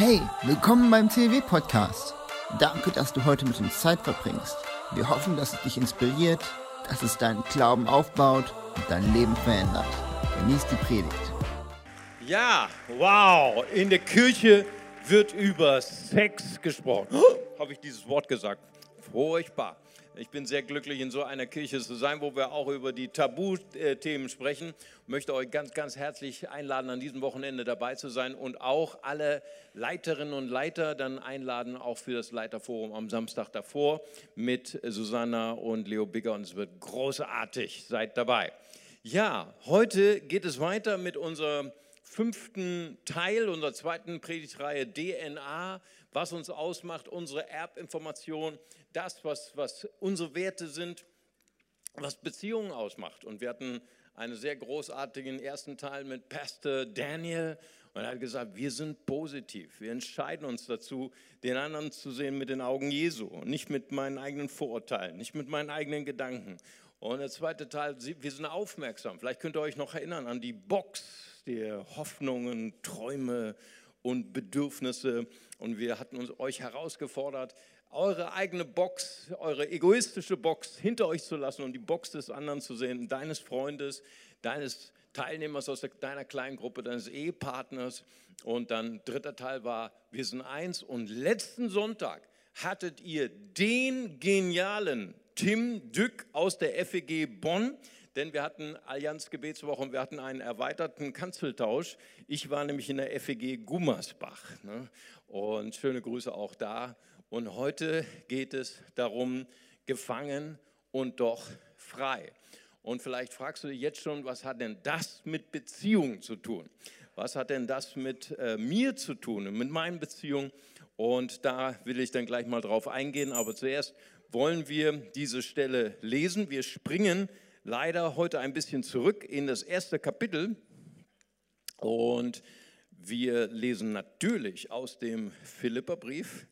Hey, willkommen beim CW Podcast. Danke, dass du heute mit uns Zeit verbringst. Wir hoffen, dass es dich inspiriert, dass es deinen Glauben aufbaut und dein Leben verändert. Genieß die Predigt. Ja, wow, in der Kirche wird über Sex gesprochen. Oh, Habe ich dieses Wort gesagt? Furchtbar. Ich bin sehr glücklich, in so einer Kirche zu sein, wo wir auch über die Tabuthemen sprechen. Ich möchte euch ganz, ganz herzlich einladen, an diesem Wochenende dabei zu sein und auch alle Leiterinnen und Leiter dann einladen, auch für das Leiterforum am Samstag davor mit Susanna und Leo Bigger. Und es wird großartig. Seid dabei. Ja, heute geht es weiter mit unserem fünften Teil unserer zweiten Predigtreihe DNA, was uns ausmacht, unsere Erbinformation, das, was, was unsere Werte sind, was Beziehungen ausmacht. Und wir hatten einen sehr großartigen ersten Teil mit Pastor Daniel und er hat gesagt, wir sind positiv. Wir entscheiden uns dazu, den anderen zu sehen mit den Augen Jesu nicht mit meinen eigenen Vorurteilen, nicht mit meinen eigenen Gedanken. Und der zweite Teil, wir sind aufmerksam. Vielleicht könnt ihr euch noch erinnern an die Box der Hoffnungen, Träume und Bedürfnisse. Und wir hatten uns euch herausgefordert, eure eigene Box, eure egoistische Box hinter euch zu lassen und die Box des anderen zu sehen, deines Freundes, deines Teilnehmers aus deiner kleinen Gruppe, deines Ehepartners. Und dann dritter Teil war, wir sind eins. Und letzten Sonntag hattet ihr den genialen Tim Dück aus der FEG Bonn, denn wir hatten Allianz Gebetswoche und wir hatten einen erweiterten Kanzeltausch. Ich war nämlich in der FEG Gummersbach. Ne? Und schöne Grüße auch da. Und heute geht es darum, gefangen und doch frei. Und vielleicht fragst du dich jetzt schon, was hat denn das mit Beziehungen zu tun? Was hat denn das mit äh, mir zu tun und mit meinen Beziehungen? Und da will ich dann gleich mal drauf eingehen. Aber zuerst wollen wir diese Stelle lesen. Wir springen leider heute ein bisschen zurück in das erste Kapitel. Und wir lesen natürlich aus dem Philipperbrief.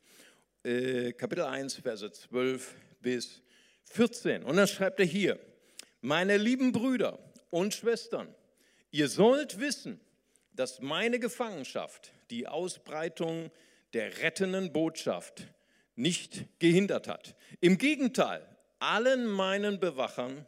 Äh, Kapitel 1, Verse 12 bis 14. Und dann schreibt er hier, meine lieben Brüder und Schwestern, ihr sollt wissen, dass meine Gefangenschaft die Ausbreitung der rettenden Botschaft nicht gehindert hat. Im Gegenteil, allen meinen Bewachern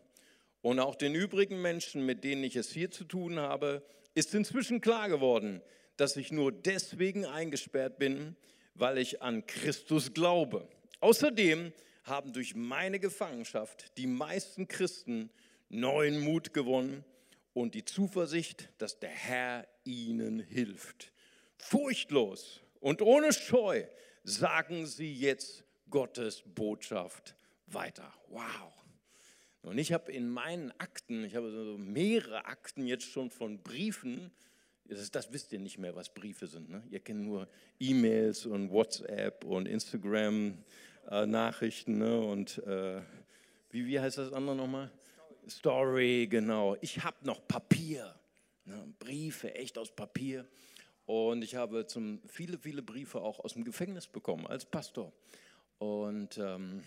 und auch den übrigen Menschen, mit denen ich es hier zu tun habe, ist inzwischen klar geworden, dass ich nur deswegen eingesperrt bin, weil ich an Christus glaube. Außerdem haben durch meine Gefangenschaft die meisten Christen neuen Mut gewonnen und die Zuversicht, dass der Herr ihnen hilft. Furchtlos und ohne Scheu sagen sie jetzt Gottes Botschaft weiter. Wow. Und ich habe in meinen Akten, ich habe so mehrere Akten jetzt schon von Briefen, das, das, wisst ihr nicht mehr, was Briefe sind. Ne? Ihr kennt nur E-Mails und WhatsApp und Instagram-Nachrichten. Äh, ne? Und äh, wie, wie heißt das andere nochmal? Story, genau. Ich habe noch Papier. Ne? Briefe, echt aus Papier. Und ich habe zum, viele, viele Briefe auch aus dem Gefängnis bekommen als Pastor. Und, ähm,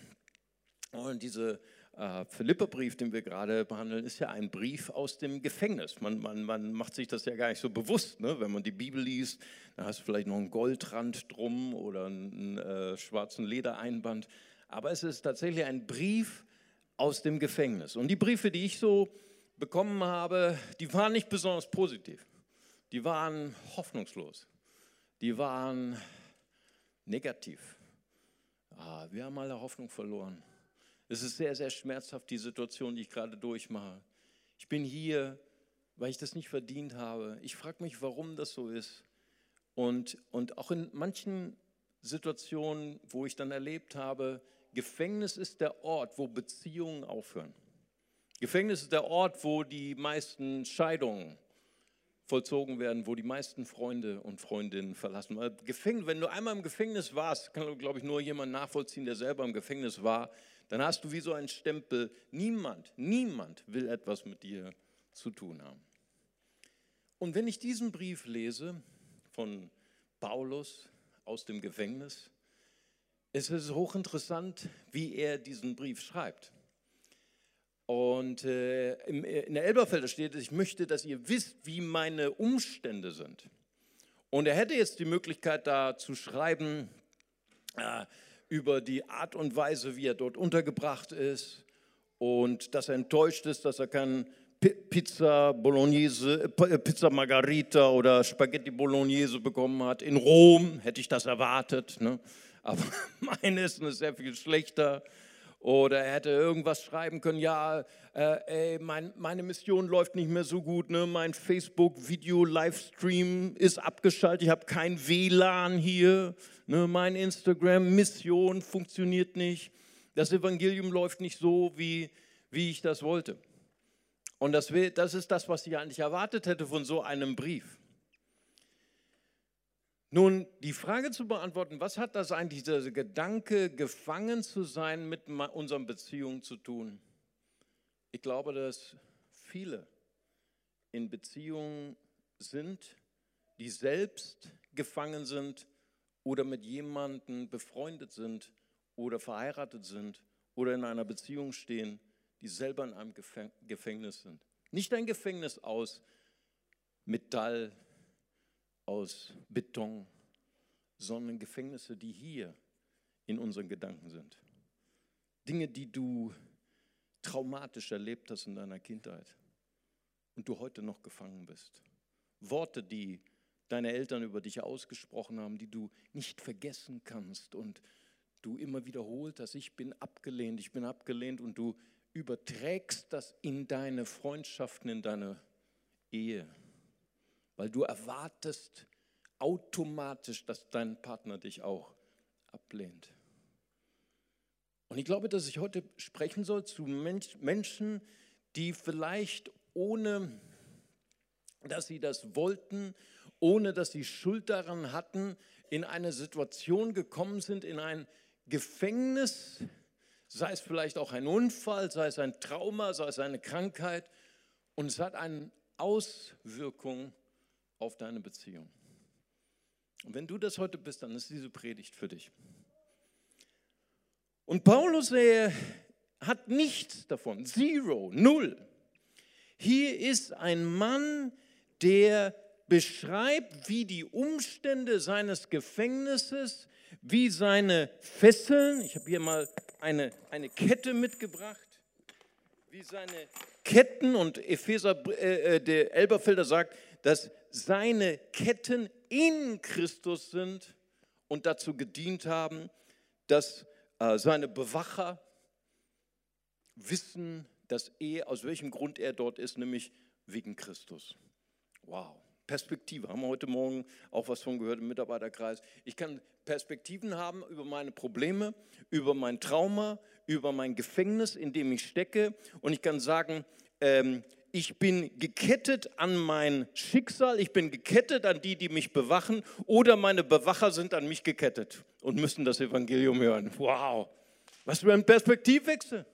und diese äh, Philipperbrief, den wir gerade behandeln, ist ja ein Brief aus dem Gefängnis. Man, man, man macht sich das ja gar nicht so bewusst. Ne? Wenn man die Bibel liest, dann hast du vielleicht noch einen Goldrand drum oder einen äh, schwarzen Ledereinband. Aber es ist tatsächlich ein Brief aus dem Gefängnis. Und die Briefe, die ich so bekommen habe, die waren nicht besonders positiv. Die waren hoffnungslos. Die waren negativ. Ah, wir haben alle Hoffnung verloren. Es ist sehr, sehr schmerzhaft, die Situation, die ich gerade durchmache. Ich bin hier, weil ich das nicht verdient habe. Ich frage mich, warum das so ist. Und, und auch in manchen Situationen, wo ich dann erlebt habe, Gefängnis ist der Ort, wo Beziehungen aufhören. Gefängnis ist der Ort, wo die meisten Scheidungen vollzogen werden, wo die meisten Freunde und Freundinnen verlassen. Gefängnis, wenn du einmal im Gefängnis warst, kann, glaube ich, nur jemand nachvollziehen, der selber im Gefängnis war, dann hast du wie so einen Stempel, niemand, niemand will etwas mit dir zu tun haben. Und wenn ich diesen Brief lese von Paulus aus dem Gefängnis, ist es hochinteressant, wie er diesen Brief schreibt. Und äh, in der Elberfelder steht, ich möchte, dass ihr wisst, wie meine Umstände sind. Und er hätte jetzt die Möglichkeit, da zu schreiben äh, über die Art und Weise, wie er dort untergebracht ist und dass er enttäuscht ist, dass er keinen Pizza Bolognese, äh, Pizza Margarita oder Spaghetti Bolognese bekommen hat. In Rom hätte ich das erwartet, ne? aber mein Essen ist sehr viel schlechter. Oder er hätte irgendwas schreiben können, ja, äh, ey, mein, meine Mission läuft nicht mehr so gut, ne? mein Facebook-Video-Livestream ist abgeschaltet, ich habe kein WLAN hier, ne? meine Instagram-Mission funktioniert nicht, das Evangelium läuft nicht so, wie, wie ich das wollte. Und das, das ist das, was ich eigentlich erwartet hätte von so einem Brief. Nun, die Frage zu beantworten, was hat das eigentlich, dieser Gedanke, gefangen zu sein, mit unseren Beziehungen zu tun? Ich glaube, dass viele in Beziehungen sind, die selbst gefangen sind oder mit jemandem befreundet sind oder verheiratet sind oder in einer Beziehung stehen, die selber in einem Gefängnis sind. Nicht ein Gefängnis aus Metall, aus Beton, sondern Gefängnisse, die hier in unseren Gedanken sind. Dinge, die du traumatisch erlebt hast in deiner Kindheit und du heute noch gefangen bist. Worte, die deine Eltern über dich ausgesprochen haben, die du nicht vergessen kannst und du immer wiederholt hast, ich bin abgelehnt, ich bin abgelehnt und du überträgst das in deine Freundschaften, in deine Ehe, weil du erwartest automatisch, dass dein Partner dich auch ablehnt. Und ich glaube, dass ich heute sprechen soll zu Menschen, die vielleicht ohne, dass sie das wollten, ohne dass sie Schuld daran hatten, in eine Situation gekommen sind, in ein Gefängnis, sei es vielleicht auch ein Unfall, sei es ein Trauma, sei es eine Krankheit und es hat eine Auswirkung auf deine Beziehung. Und wenn du das heute bist, dann ist diese Predigt für dich. Und Paulus er hat nichts davon, zero, null. Hier ist ein Mann, der beschreibt, wie die Umstände seines Gefängnisses, wie seine Fesseln, ich habe hier mal eine, eine Kette mitgebracht, wie seine Ketten und Epheser, äh, äh, der Elberfelder sagt, dass seine Ketten in Christus sind und dazu gedient haben, dass äh, seine Bewacher wissen, dass er, aus welchem Grund er dort ist, nämlich wegen Christus. Wow. Perspektive. Haben wir heute Morgen auch was von gehört im Mitarbeiterkreis. Ich kann Perspektiven haben über meine Probleme, über mein Trauma, über mein Gefängnis, in dem ich stecke. Und ich kann sagen, ähm, ich bin gekettet an mein Schicksal, ich bin gekettet an die, die mich bewachen, oder meine Bewacher sind an mich gekettet und müssen das Evangelium hören. Wow, was für ein Perspektivwechsel.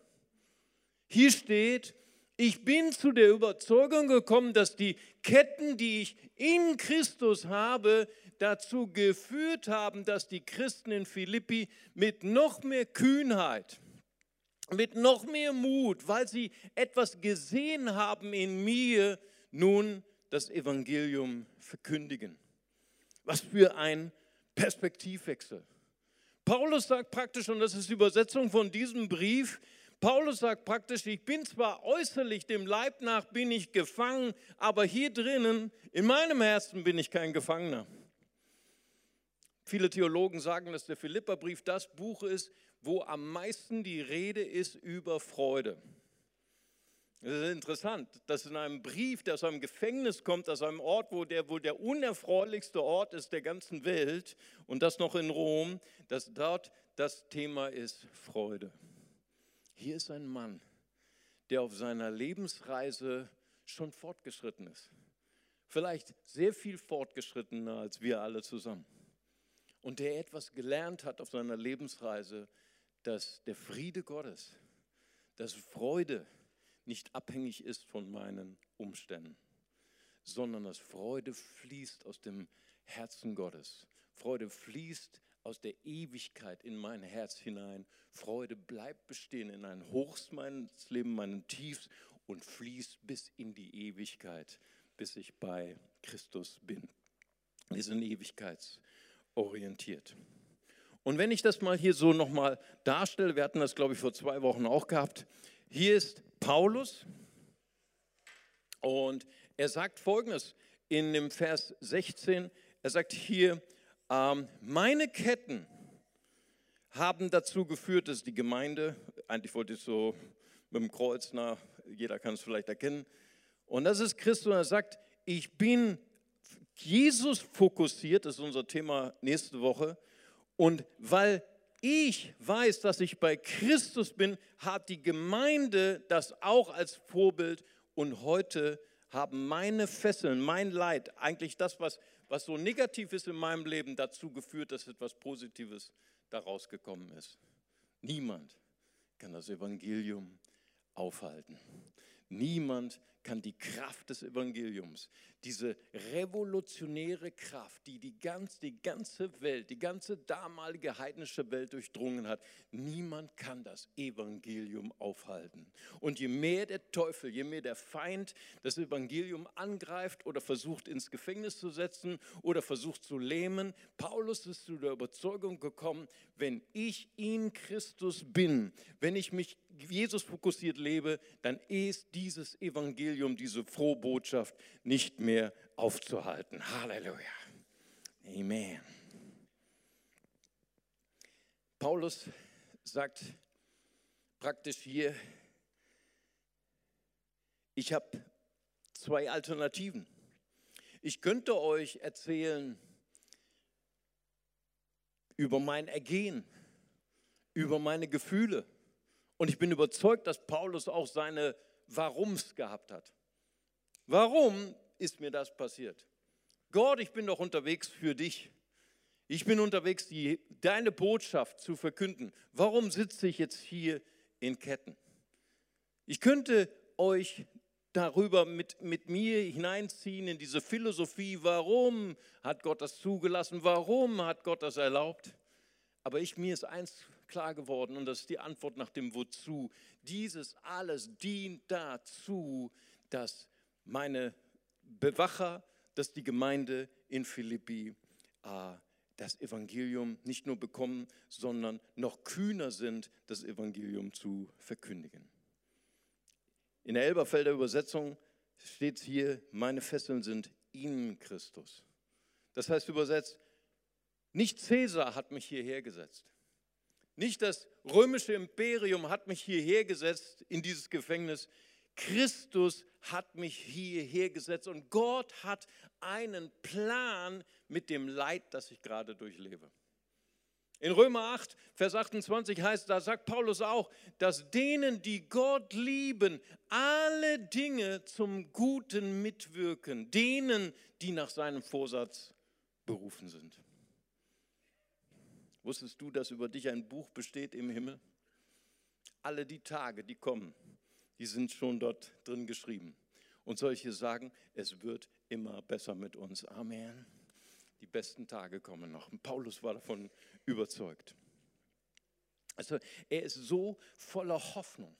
Hier steht, ich bin zu der Überzeugung gekommen, dass die Ketten, die ich in Christus habe, dazu geführt haben, dass die Christen in Philippi mit noch mehr Kühnheit, mit noch mehr Mut, weil sie etwas gesehen haben in mir, nun das Evangelium verkündigen. Was für ein Perspektivwechsel. Paulus sagt praktisch, und das ist die Übersetzung von diesem Brief, Paulus sagt praktisch, ich bin zwar äußerlich dem Leib nach bin ich gefangen, aber hier drinnen, in meinem Herzen bin ich kein Gefangener. Viele Theologen sagen, dass der Philipperbrief das Buch ist, wo am meisten die Rede ist über Freude. Es ist interessant, dass in einem Brief, der aus einem Gefängnis kommt, aus einem Ort, wo der wohl der unerfreulichste Ort ist der ganzen Welt und das noch in Rom, dass dort das Thema ist Freude. Hier ist ein Mann, der auf seiner Lebensreise schon fortgeschritten ist. Vielleicht sehr viel fortgeschrittener als wir alle zusammen. Und der etwas gelernt hat auf seiner Lebensreise, dass der Friede Gottes, dass Freude nicht abhängig ist von meinen Umständen, sondern dass Freude fließt aus dem Herzen Gottes. Freude fließt aus der Ewigkeit in mein Herz hinein. Freude bleibt bestehen in ein Hochs meines Lebens, meinen Tiefs und fließt bis in die Ewigkeit, bis ich bei Christus bin. Wir sind ewigkeitsorientiert. Und wenn ich das mal hier so nochmal darstelle, wir hatten das, glaube ich, vor zwei Wochen auch gehabt. Hier ist Paulus und er sagt Folgendes in dem Vers 16. Er sagt hier, ähm, meine Ketten haben dazu geführt, dass die Gemeinde, eigentlich wollte ich so mit dem Kreuz nach, jeder kann es vielleicht erkennen, und das ist Christus, und er sagt, ich bin Jesus fokussiert, das ist unser Thema nächste Woche, und weil ich weiß, dass ich bei Christus bin, hat die Gemeinde das auch als Vorbild und heute haben meine Fesseln, mein Leid, eigentlich das, was, was so negativ ist in meinem Leben, dazu geführt, dass etwas Positives daraus gekommen ist. Niemand kann das Evangelium aufhalten. Niemand kann die Kraft des Evangeliums, diese revolutionäre Kraft, die die, ganz, die ganze Welt, die ganze damalige heidnische Welt durchdrungen hat, niemand kann das Evangelium aufhalten. Und je mehr der Teufel, je mehr der Feind das Evangelium angreift oder versucht ins Gefängnis zu setzen oder versucht zu lähmen, Paulus ist zu der Überzeugung gekommen, wenn ich in Christus bin, wenn ich mich Jesus fokussiert lebe, dann ist dieses Evangelium, diese frohe Botschaft nicht mehr aufzuhalten. Halleluja. Amen. Paulus sagt praktisch hier, ich habe zwei Alternativen. Ich könnte euch erzählen über mein Ergehen, über meine Gefühle und ich bin überzeugt, dass Paulus auch seine Warums gehabt hat. Warum ist mir das passiert? Gott, ich bin doch unterwegs für dich. Ich bin unterwegs, die, deine Botschaft zu verkünden. Warum sitze ich jetzt hier in Ketten? Ich könnte euch darüber mit, mit mir hineinziehen in diese Philosophie, warum hat Gott das zugelassen, warum hat Gott das erlaubt. Aber ich, mir ist eins klar geworden und das ist die Antwort nach dem Wozu. Dieses alles dient dazu, dass meine Bewacher, dass die Gemeinde in Philippi äh, das Evangelium nicht nur bekommen, sondern noch kühner sind, das Evangelium zu verkündigen. In der Elberfelder Übersetzung steht hier, meine Fesseln sind in Christus. Das heißt übersetzt, nicht Cäsar hat mich hierher gesetzt. Nicht das römische Imperium hat mich hierher gesetzt in dieses Gefängnis. Christus hat mich hierher gesetzt und Gott hat einen Plan mit dem Leid, das ich gerade durchlebe. In Römer 8, Vers 28 heißt, da sagt Paulus auch, dass denen, die Gott lieben, alle Dinge zum Guten mitwirken, denen, die nach seinem Vorsatz berufen sind. Wusstest du, dass über dich ein Buch besteht im Himmel? Alle die Tage, die kommen, die sind schon dort drin geschrieben. Und solche sagen, es wird immer besser mit uns. Amen. Die besten Tage kommen noch. Und Paulus war davon überzeugt. Also er ist so voller Hoffnung.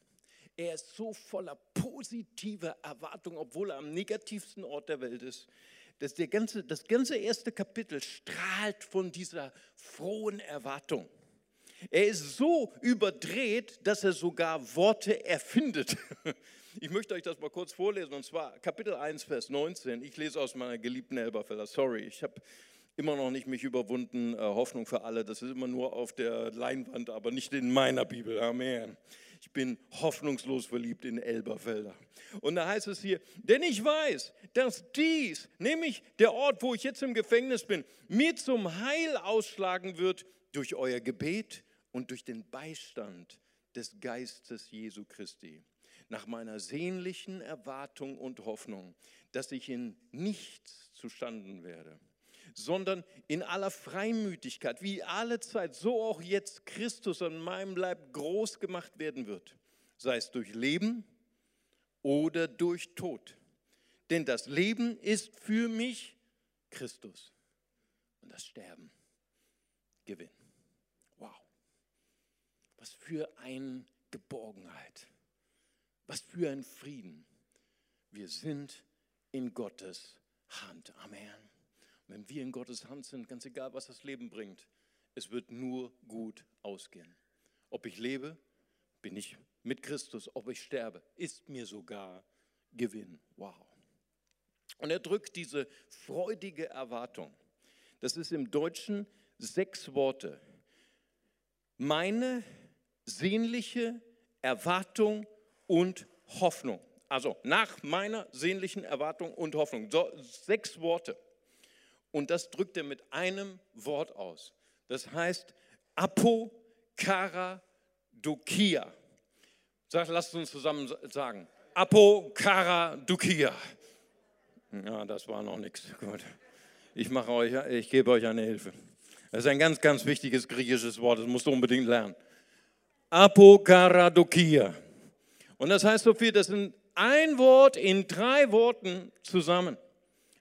Er ist so voller positiver Erwartung, obwohl er am negativsten Ort der Welt ist das, der ganze, das ganze erste Kapitel strahlt von dieser frohen Erwartung. Er ist so überdreht, dass er sogar Worte erfindet. Ich möchte euch das mal kurz vorlesen, und zwar Kapitel 1, Vers 19. Ich lese aus meiner geliebten Elberfelder. Sorry, ich habe immer noch nicht mich überwunden. Äh, Hoffnung für alle, das ist immer nur auf der Leinwand, aber nicht in meiner Bibel. Amen. Ich bin hoffnungslos verliebt in Elberfelder. Und da heißt es hier, denn ich weiß, dass dies, nämlich der Ort, wo ich jetzt im Gefängnis bin, mir zum Heil ausschlagen wird durch euer Gebet und durch den Beistand des Geistes Jesu Christi. Nach meiner sehnlichen Erwartung und Hoffnung, dass ich in nichts zustanden werde sondern in aller Freimütigkeit, wie alle Zeit, so auch jetzt Christus an meinem Leib groß gemacht werden wird, sei es durch Leben oder durch Tod. Denn das Leben ist für mich Christus und das Sterben Gewinn. Wow. Was für eine Geborgenheit. Was für ein Frieden. Wir sind in Gottes Hand. Amen. Wenn wir in Gottes Hand sind, ganz egal, was das Leben bringt, es wird nur gut ausgehen. Ob ich lebe, bin ich mit Christus, ob ich sterbe, ist mir sogar Gewinn. Wow. Und er drückt diese freudige Erwartung. Das ist im Deutschen sechs Worte. Meine sehnliche Erwartung und Hoffnung. Also nach meiner sehnlichen Erwartung und Hoffnung. So, sechs Worte. Und das drückt er mit einem Wort aus. Das heißt Apokaradokia. Lasst uns zusammen sagen. Apokaradokia. Ja, das war noch nichts. Gut. Ich mache euch, ich gebe euch eine Hilfe. Das ist ein ganz, ganz wichtiges griechisches Wort. Das musst du unbedingt lernen. Apokaradokia. Und das heißt so viel, das sind ein Wort in drei Worten zusammen.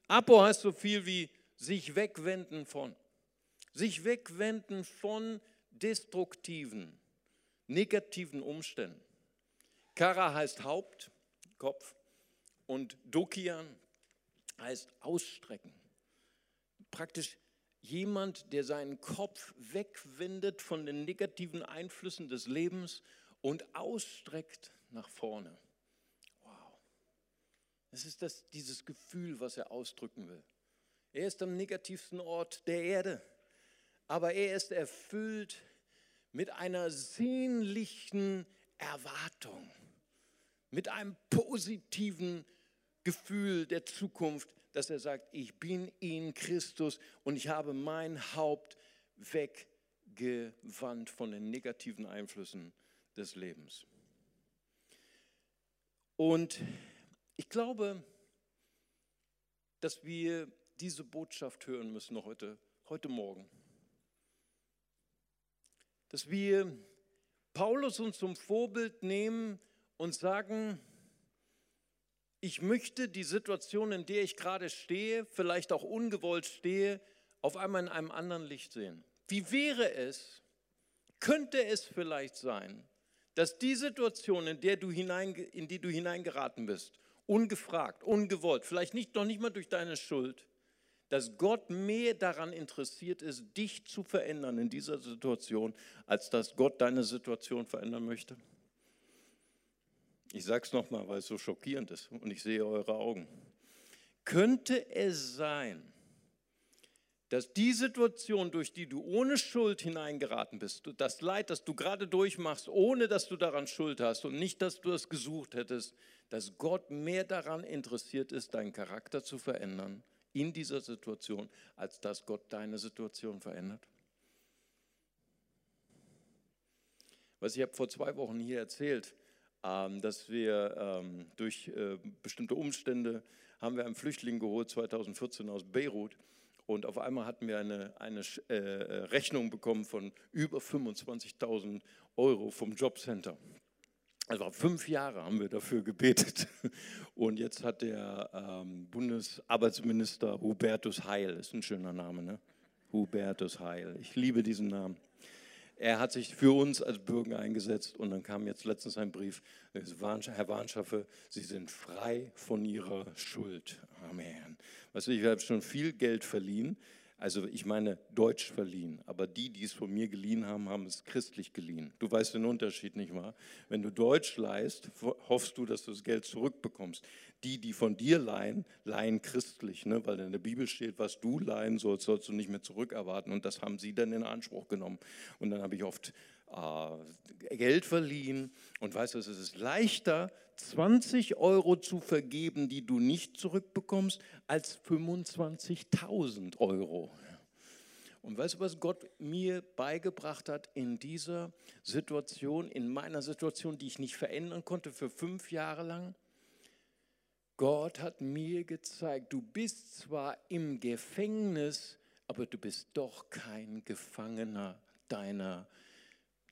Apo heißt so viel wie sich wegwenden von. Sich wegwenden von destruktiven, negativen Umständen. Kara heißt Haupt, Kopf und Dokian heißt ausstrecken. Praktisch jemand, der seinen Kopf wegwendet von den negativen Einflüssen des Lebens und ausstreckt nach vorne. Wow. Es ist das, dieses Gefühl, was er ausdrücken will. Er ist am negativsten Ort der Erde, aber er ist erfüllt mit einer sehnlichen Erwartung, mit einem positiven Gefühl der Zukunft, dass er sagt, ich bin in Christus und ich habe mein Haupt weggewandt von den negativen Einflüssen des Lebens. Und ich glaube, dass wir diese Botschaft hören müssen heute, heute Morgen. Dass wir Paulus uns zum Vorbild nehmen und sagen, ich möchte die Situation, in der ich gerade stehe, vielleicht auch ungewollt stehe, auf einmal in einem anderen Licht sehen. Wie wäre es, könnte es vielleicht sein, dass die Situation, in, der du hinein, in die du hineingeraten bist, ungefragt, ungewollt, vielleicht nicht, noch nicht mal durch deine Schuld, dass Gott mehr daran interessiert ist, dich zu verändern in dieser Situation, als dass Gott deine Situation verändern möchte? Ich sage es nochmal, weil es so schockierend ist und ich sehe eure Augen. Könnte es sein, dass die Situation, durch die du ohne Schuld hineingeraten bist, das Leid, das du gerade durchmachst, ohne dass du daran Schuld hast und nicht, dass du es gesucht hättest, dass Gott mehr daran interessiert ist, deinen Charakter zu verändern in dieser Situation, als dass Gott deine Situation verändert? Was ich habe vor zwei Wochen hier erzählt, ähm, dass wir ähm, durch äh, bestimmte Umstände haben wir einen Flüchtling geholt 2014 aus Beirut und auf einmal hatten wir eine, eine äh, Rechnung bekommen von über 25.000 Euro vom Jobcenter. Also fünf Jahre haben wir dafür gebetet. Und jetzt hat der ähm, Bundesarbeitsminister Hubertus Heil, ist ein schöner Name, ne? Hubertus Heil. Ich liebe diesen Namen. Er hat sich für uns als Bürger eingesetzt und dann kam jetzt letztens ein Brief, Herr Warnschaffe, Sie sind frei von Ihrer Schuld. Amen. Weißt du, ich habe schon viel Geld verliehen, also ich meine deutsch verliehen, aber die, die es von mir geliehen haben, haben es christlich geliehen. Du weißt den Unterschied, nicht wahr? Wenn du deutsch leihst, hoffst du, dass du das Geld zurückbekommst. Die, die von dir leihen, leihen christlich, ne? weil in der Bibel steht, was du leihen sollst, sollst du nicht mehr zurückerwarten. Und das haben sie dann in Anspruch genommen. Und dann habe ich oft äh, Geld verliehen und weißt du, es ist leichter, 20 Euro zu vergeben, die du nicht zurückbekommst, als 25.000 Euro. Und weißt du, was Gott mir beigebracht hat in dieser Situation, in meiner Situation, die ich nicht verändern konnte für fünf Jahre lang? Gott hat mir gezeigt, du bist zwar im Gefängnis, aber du bist doch kein Gefangener deiner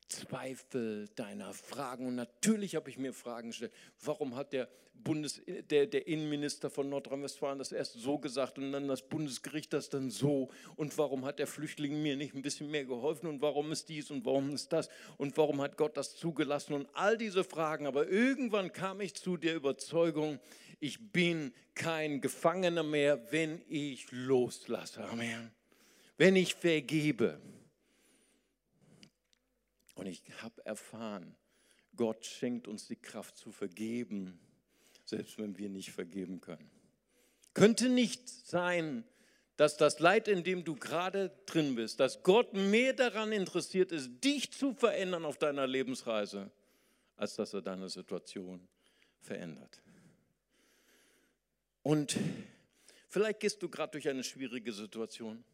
Zweifel, deiner Fragen. Und natürlich habe ich mir Fragen gestellt. Warum hat der, Bundes, der, der Innenminister von Nordrhein-Westfalen das erst so gesagt und dann das Bundesgericht das dann so? Und warum hat der Flüchtling mir nicht ein bisschen mehr geholfen? Und warum ist dies und warum ist das? Und warum hat Gott das zugelassen? Und all diese Fragen. Aber irgendwann kam ich zu der Überzeugung, Ich bin kein Gefangener mehr, wenn ich loslasse. Amen. Wenn ich vergebe. Und ich habe erfahren, Gott schenkt uns die Kraft zu vergeben, selbst wenn wir nicht vergeben können. Könnte nicht sein, dass das Leid, in dem du gerade drin bist, dass Gott mehr daran interessiert ist, dich zu verändern auf deiner Lebensreise, als dass er deine Situation verändert. Und vielleicht gehst du gerade durch eine schwierige Situation.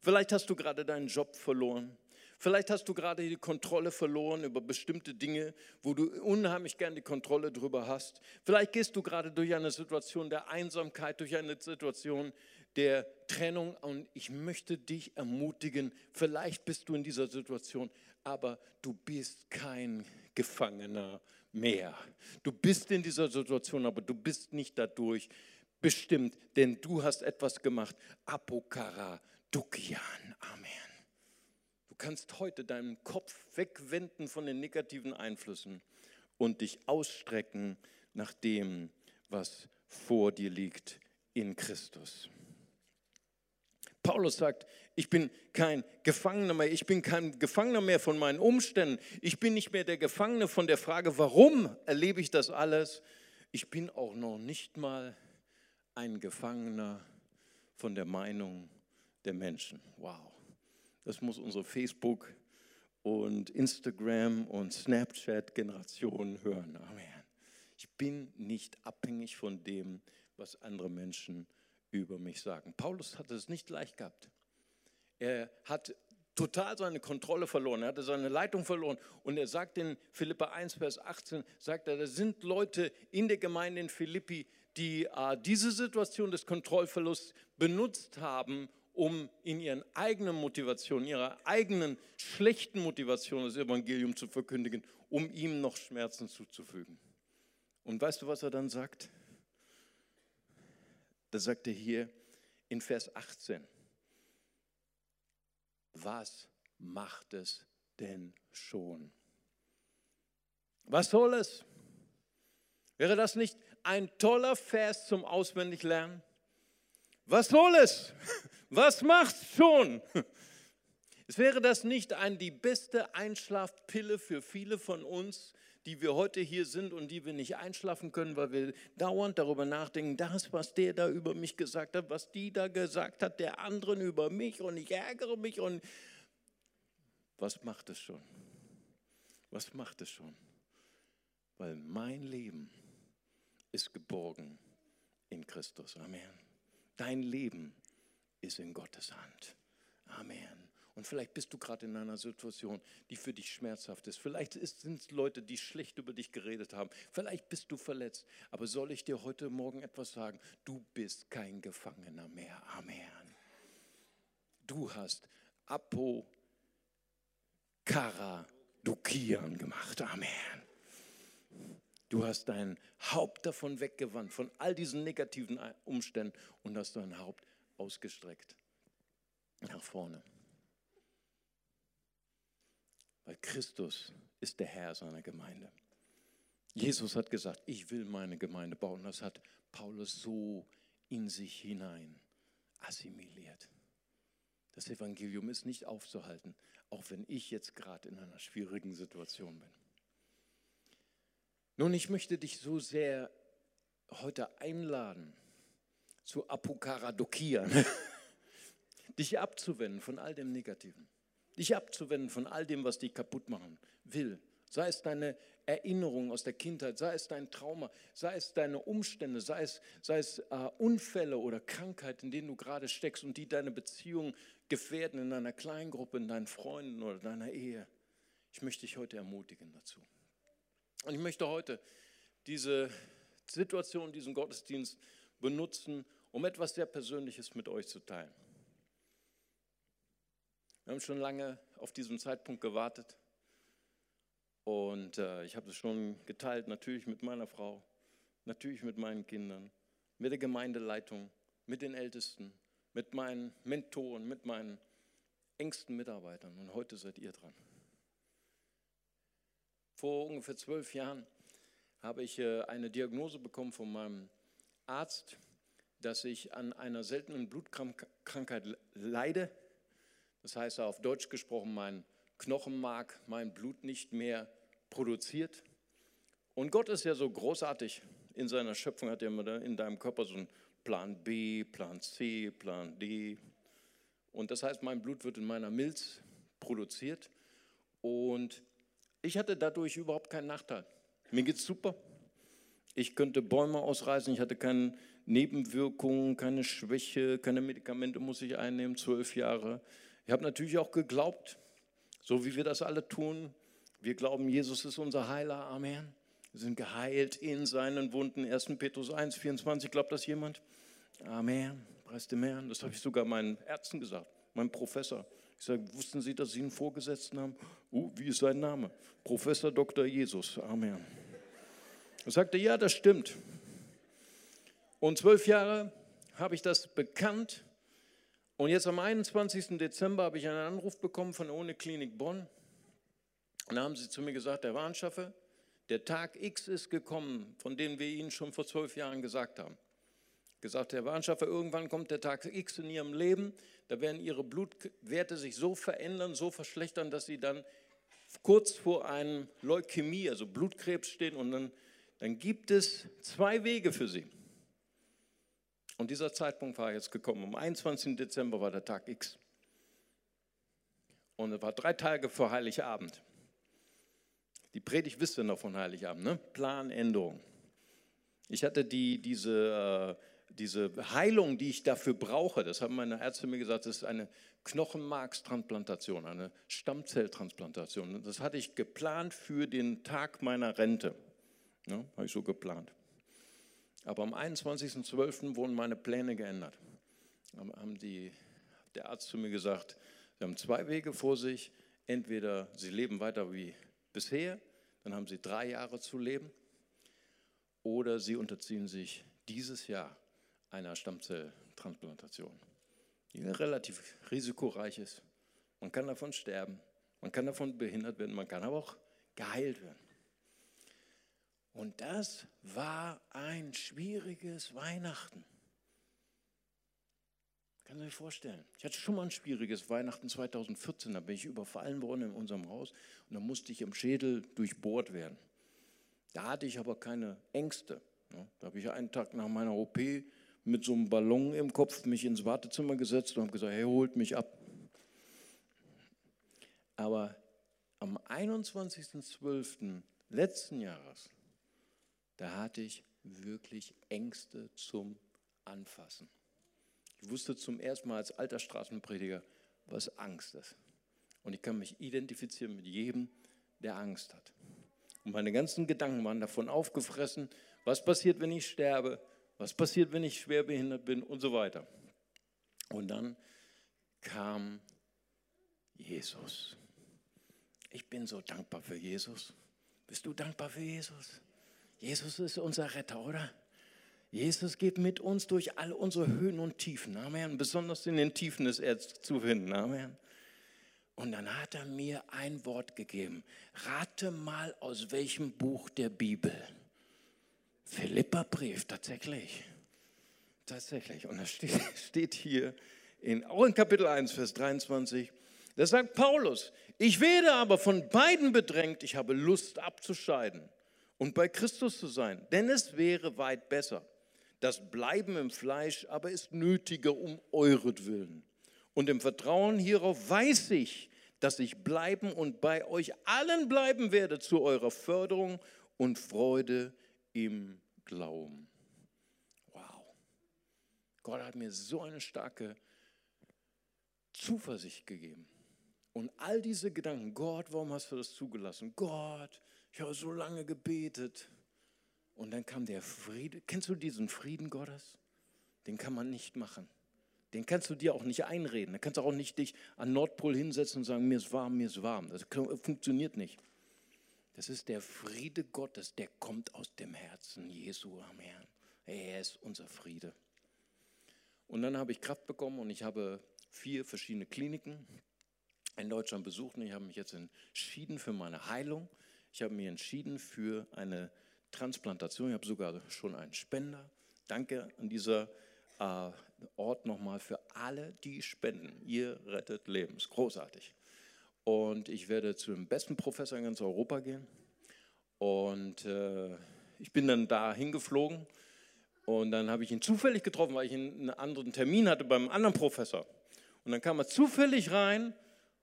Vielleicht hast du gerade deinen Job verloren. Vielleicht hast du gerade die Kontrolle verloren über bestimmte Dinge, wo du unheimlich gern die Kontrolle drüber hast. Vielleicht gehst du gerade durch eine Situation der Einsamkeit, durch eine Situation der Trennung und ich möchte dich ermutigen, vielleicht bist du in dieser Situation, aber du bist kein Gefangener mehr. Du bist in dieser Situation, aber du bist nicht dadurch bestimmt, denn du hast etwas gemacht. Apokara Dukian. Amen. Kannst heute deinen Kopf wegwenden von den negativen Einflüssen und dich ausstrecken nach dem, was vor dir liegt in Christus. Paulus sagt, ich bin kein Gefangener mehr, ich bin kein Gefangener mehr von meinen Umständen, ich bin nicht mehr der Gefangene von der Frage, warum erlebe ich das alles, ich bin auch noch nicht mal ein Gefangener von der Meinung der Menschen. Wow, das muss unsere Facebook und Instagram und Snapchat-Generation hören. Amen. Ich bin nicht abhängig von dem, was andere Menschen über mich sagen. Paulus hatte es nicht leicht gehabt. Er hat total seine Kontrolle verloren, er hatte seine Leitung verloren und er sagt in Philippa 1, Vers 18, sagt er, da sind Leute in der Gemeinde in Philippi, die äh, diese Situation des Kontrollverlusts benutzt haben, um in ihren eigenen Motivationen, ihrer eigenen schlechten Motivation das Evangelium zu verkündigen, um ihm noch Schmerzen zuzufügen. Und weißt du, was er dann sagt? Da sagt er hier in Vers 18, was macht es denn schon? Was soll es? Wäre das nicht ein toller Vers zum Auswendiglernen? Was soll es? Was macht's schon? Es wäre das nicht ein, die beste Einschlafpille für viele von uns, die wir heute hier sind und die wir nicht einschlafen können, weil wir dauernd darüber nachdenken, das, was der da über mich gesagt hat, was die da gesagt hat, der anderen über mich und ich ärgere mich und was macht es schon? Was macht es schon? Weil mein Leben ist geborgen in Christus. Amen. Dein Leben ist in Gottes Hand. Amen. Und vielleicht bist du gerade in einer Situation, die für dich schmerzhaft ist. Vielleicht sind es Leute, die schlecht über dich geredet haben. Vielleicht bist du verletzt. Aber soll ich dir heute Morgen etwas sagen? Du bist kein Gefangener mehr. Amen. Du hast Apo Kara Dukian gemacht. Amen. Du hast dein Haupt davon weggewandt, von all diesen negativen Umständen und hast dein Haupt ausgestreckt nach vorne. Weil Christus ist der Herr seiner Gemeinde. Jesus hat gesagt, ich will meine Gemeinde bauen. Das hat Paulus so in sich hinein assimiliert. Das Evangelium ist nicht aufzuhalten, auch wenn ich jetzt gerade in einer schwierigen Situation bin. Nun, ich möchte dich so sehr heute einladen, zu apokaradokieren, dich abzuwenden von all dem Negativen dich abzuwenden von all dem, was dich kaputt machen will. Sei es deine Erinnerung aus der Kindheit, sei es dein Trauma, sei es deine Umstände, sei es, sei es äh, Unfälle oder Krankheit, in denen du gerade steckst und die deine Beziehung gefährden in deiner Kleingruppe, in deinen Freunden oder deiner Ehe. Ich möchte dich heute ermutigen dazu. Und ich möchte heute diese Situation, diesen Gottesdienst benutzen, um etwas sehr Persönliches mit euch zu teilen. Wir haben schon lange auf diesen Zeitpunkt gewartet. Und äh, ich habe es schon geteilt, natürlich mit meiner Frau, natürlich mit meinen Kindern, mit der Gemeindeleitung, mit den Ältesten, mit meinen Mentoren, mit meinen engsten Mitarbeitern. Und heute seid ihr dran. Vor ungefähr zwölf Jahren habe ich äh, eine Diagnose bekommen von meinem Arzt, dass ich an einer seltenen Blutkrankheit leide. Das heißt auf Deutsch gesprochen, mein Knochenmark mein Blut nicht mehr produziert. Und Gott ist ja so großartig in seiner Schöpfung, hat er in deinem Körper so einen Plan B, Plan C, Plan D. Und das heißt, mein Blut wird in meiner Milz produziert. Und ich hatte dadurch überhaupt keinen Nachteil. Mir geht es super. Ich könnte Bäume ausreißen, ich hatte keine Nebenwirkungen, keine Schwäche, keine Medikamente muss ich einnehmen, zwölf Jahre. Ich habe natürlich auch geglaubt, so wie wir das alle tun. Wir glauben, Jesus ist unser Heiler. Amen. Wir sind geheilt in seinen Wunden. 1. Petrus 1, 24. Glaubt das jemand? Amen. Preis dem Herrn. Das habe ich sogar meinen Ärzten gesagt, meinem Professor. Ich sage, wussten Sie, dass Sie einen Vorgesetzten haben? Uh, wie ist sein Name? Professor Dr. Jesus. Amen. Er sagte, ja, das stimmt. Und zwölf Jahre habe ich das bekannt. Und jetzt am 21. Dezember habe ich einen Anruf bekommen von der Uniklinik Bonn. Und da haben sie zu mir gesagt, der Warnschaffe, der Tag X ist gekommen, von dem wir Ihnen schon vor zwölf Jahren gesagt haben. Gesagt, Herr Warnschaffer, irgendwann kommt der Tag X in Ihrem Leben, da werden Ihre Blutwerte sich so verändern, so verschlechtern, dass Sie dann kurz vor einem Leukämie, also Blutkrebs stehen und dann, dann gibt es zwei Wege für Sie. Und dieser Zeitpunkt war jetzt gekommen. Am 21. Dezember war der Tag X. Und es war drei Tage vor Heiligabend. Die Predigt wisst ihr noch von Heiligabend, ne? Planänderung. Ich hatte die, diese, äh, diese Heilung, die ich dafür brauche, das haben meine Ärzte mir gesagt, das ist eine Knochenmarkstransplantation, eine Stammzelltransplantation. Das hatte ich geplant für den Tag meiner Rente. Ne? Habe ich so geplant. Aber am 21.12. wurden meine Pläne geändert. Haben die, der Arzt zu mir gesagt, Sie haben zwei Wege vor sich. Entweder Sie leben weiter wie bisher, dann haben sie drei Jahre zu leben, oder sie unterziehen sich dieses Jahr einer Stammzelltransplantation, die relativ risikoreich ist. Man kann davon sterben, man kann davon behindert werden, man kann aber auch geheilt werden. Und das war ein schwieriges Weihnachten. Kann dir vorstellen? Ich hatte schon mal ein schwieriges Weihnachten 2014, da bin ich überfallen worden in unserem Haus und da musste ich im Schädel durchbohrt werden. Da hatte ich aber keine Ängste. Da habe ich einen Tag nach meiner OP mit so einem Ballon im Kopf mich ins Wartezimmer gesetzt und habe gesagt, hey, holt mich ab. Aber am 21.12. letzten Jahres, da hatte ich wirklich Ängste zum Anfassen. Ich wusste zum ersten Mal als alter Straßenprediger, was Angst ist. Und ich kann mich identifizieren mit jedem, der Angst hat. Und meine ganzen Gedanken waren davon aufgefressen, was passiert, wenn ich sterbe, was passiert, wenn ich schwer behindert bin und so weiter. Und dann kam Jesus. Ich bin so dankbar für Jesus. Bist du dankbar für Jesus? Jesus ist unser Retter, oder? Jesus geht mit uns durch all unsere Höhen und Tiefen. Amen. Besonders in den Tiefen ist er zu finden. Amen. Und dann hat er mir ein Wort gegeben. Rate mal aus welchem Buch der Bibel. Philippa-Brief, tatsächlich. Tatsächlich. Und das steht, steht hier in, auch in Kapitel 1, Vers 23. Da sagt Paulus, ich werde aber von beiden bedrängt, ich habe Lust abzuscheiden und bei Christus zu sein, denn es wäre weit besser. Das Bleiben im Fleisch aber ist nötiger um euretwillen. Und im Vertrauen hierauf weiß ich, dass ich bleiben und bei euch allen bleiben werde zu eurer Förderung und Freude im Glauben. Wow. Gott hat mir so eine starke Zuversicht gegeben. Und all diese Gedanken, Gott, warum hast du das zugelassen? Gott, ich habe so lange gebetet. Und dann kam der Friede. Kennst du diesen Frieden Gottes? Den kann man nicht machen. Den kannst du dir auch nicht einreden. Da kannst du auch nicht dich an Nordpol hinsetzen und sagen, mir ist warm, mir ist warm. Das funktioniert nicht. Das ist der Friede Gottes, der kommt aus dem Herzen Jesu am Herrn. Er ist unser Friede. Und dann habe ich Kraft bekommen und ich habe vier verschiedene Kliniken in Deutschland besucht und ich habe mich jetzt entschieden für meine Heilung. Ich habe mich entschieden für eine Transplantation. Ich habe sogar schon einen Spender. Danke an dieser äh, Ort nochmal für alle, die spenden. Ihr rettet Lebens. Großartig. Und ich werde zu dem besten Professor in ganz Europa gehen. Und äh, ich bin dann da hingeflogen. Und dann habe ich ihn zufällig getroffen, weil ich einen anderen Termin hatte beim anderen Professor. Und dann kam er zufällig rein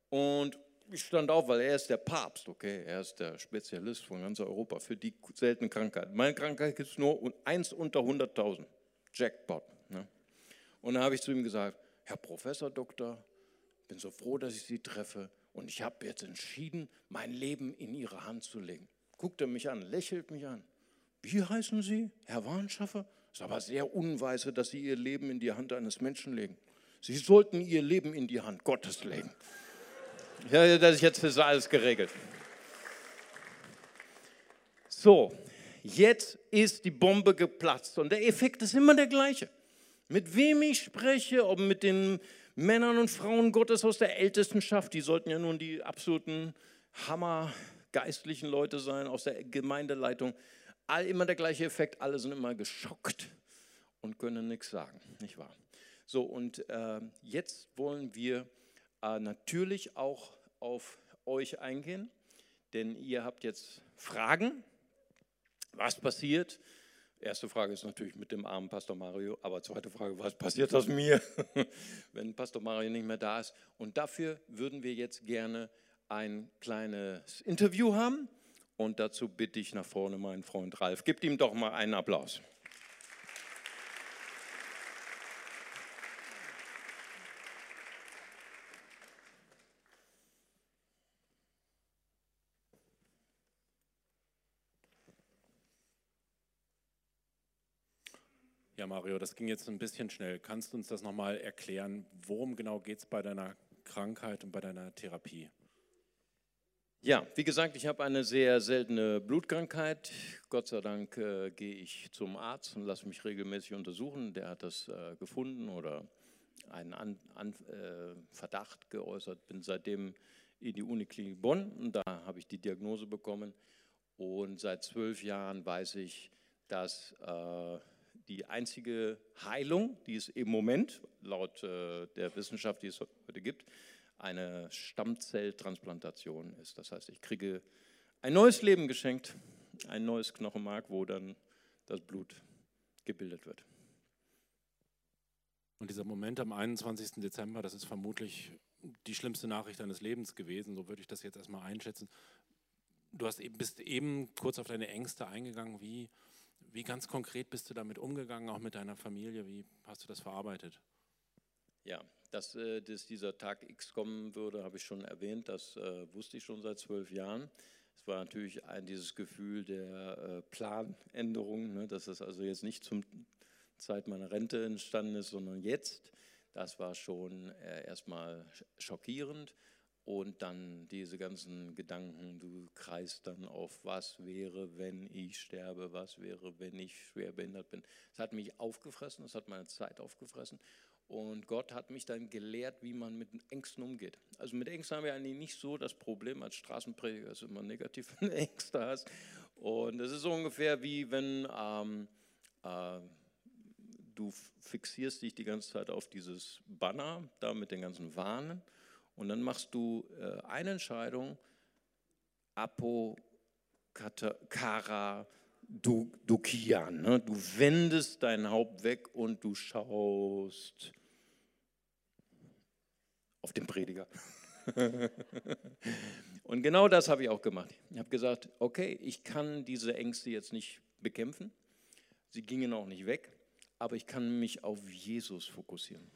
und ich stand auf, weil er ist der Papst, okay, er ist der Spezialist von ganz Europa für die seltene Krankheit. Meine Krankheit gibt es nur eins unter 100.000, Jackpot. Ne? Und dann habe ich zu ihm gesagt, Herr Professor, Doktor, bin so froh, dass ich Sie treffe und ich habe jetzt entschieden, mein Leben in Ihre Hand zu legen. Guckt er mich an, lächelt mich an. Wie heißen Sie, Herr Warnschaffer? Ist aber sehr unweise, dass Sie Ihr Leben in die Hand eines Menschen legen. Sie sollten Ihr Leben in die Hand Gottes legen. Ja, das ist jetzt ist alles geregelt. So, jetzt ist die Bombe geplatzt und der Effekt ist immer der gleiche. Mit wem ich spreche, ob mit den Männern und Frauen Gottes aus der Ältestenschaft, die sollten ja nun die absoluten hammergeistlichen Leute sein, aus der Gemeindeleitung, all immer der gleiche Effekt, alle sind immer geschockt und können nichts sagen, nicht wahr? So, und äh, jetzt wollen wir äh, natürlich auch auf euch eingehen, denn ihr habt jetzt Fragen. Was passiert? Erste Frage ist natürlich mit dem armen Pastor Mario, aber zweite Frage, was passiert aus mir, wenn Pastor Mario nicht mehr da ist? Und dafür würden wir jetzt gerne ein kleines Interview haben und dazu bitte ich nach vorne meinen Freund Ralf. Gebt ihm doch mal einen Applaus. Mario, das ging jetzt ein bisschen schnell. Kannst du uns das nochmal erklären? Worum genau geht es bei deiner Krankheit und bei deiner Therapie? Ja, wie gesagt, ich habe eine sehr seltene Blutkrankheit. Gott sei Dank äh, gehe ich zum Arzt und lasse mich regelmäßig untersuchen. Der hat das äh, gefunden oder einen An An äh, Verdacht geäußert. Bin seitdem in die Uniklinik Bonn und da habe ich die Diagnose bekommen. Und seit zwölf Jahren weiß ich, dass äh, die einzige Heilung, die es im Moment laut äh, der Wissenschaft, die es heute gibt, eine Stammzelltransplantation ist. Das heißt, ich kriege ein neues Leben geschenkt, ein neues Knochenmark, wo dann das Blut gebildet wird. Und dieser Moment am 21. Dezember, das ist vermutlich die schlimmste Nachricht deines Lebens gewesen, so würde ich das jetzt erstmal einschätzen. Du hast eben, bist eben kurz auf deine Ängste eingegangen. Wie, wie ganz konkret bist du damit umgegangen, auch mit deiner Familie? Wie hast du das verarbeitet? Ja, dass, äh, dass dieser Tag X kommen würde, habe ich schon erwähnt. Das äh, wusste ich schon seit zwölf Jahren. Es war natürlich ein, dieses Gefühl der äh, Planänderung, ne, dass es also jetzt nicht zum Zeit meiner Rente entstanden ist, sondern jetzt. Das war schon äh, erstmal schockierend. Und dann diese ganzen Gedanken, du kreist dann auf, was wäre, wenn ich sterbe, was wäre, wenn ich schwer behindert bin. Es hat mich aufgefressen, es hat meine Zeit aufgefressen. Und Gott hat mich dann gelehrt, wie man mit Ängsten umgeht. Also mit Ängsten haben wir eigentlich nicht so das Problem als Straßenprediger, dass du immer negativ Ängste hast. Und es ist so ungefähr wie wenn ähm, äh, du fixierst dich die ganze Zeit auf dieses Banner da mit den ganzen Warnen und dann machst du äh, eine Entscheidung, Apo Kara Dukian. Ne? Du wendest dein Haupt weg und du schaust auf den Prediger. und genau das habe ich auch gemacht. Ich habe gesagt, okay, ich kann diese Ängste jetzt nicht bekämpfen. Sie gingen auch nicht weg, aber ich kann mich auf Jesus fokussieren.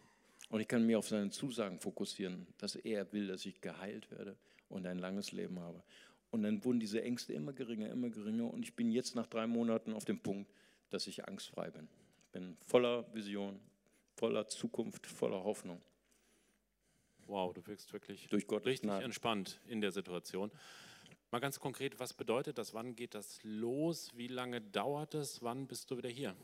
Und ich kann mich auf seine Zusagen fokussieren, dass er will, dass ich geheilt werde und ein langes Leben habe. Und dann wurden diese Ängste immer geringer, immer geringer. Und ich bin jetzt nach drei Monaten auf dem Punkt, dass ich angstfrei bin. Ich bin voller Vision, voller Zukunft, voller Hoffnung. Wow, du wirkst wirklich Durch Gott richtig Gnade. entspannt in der Situation. Mal ganz konkret, was bedeutet das? Wann geht das los? Wie lange dauert es? Wann bist du wieder hier?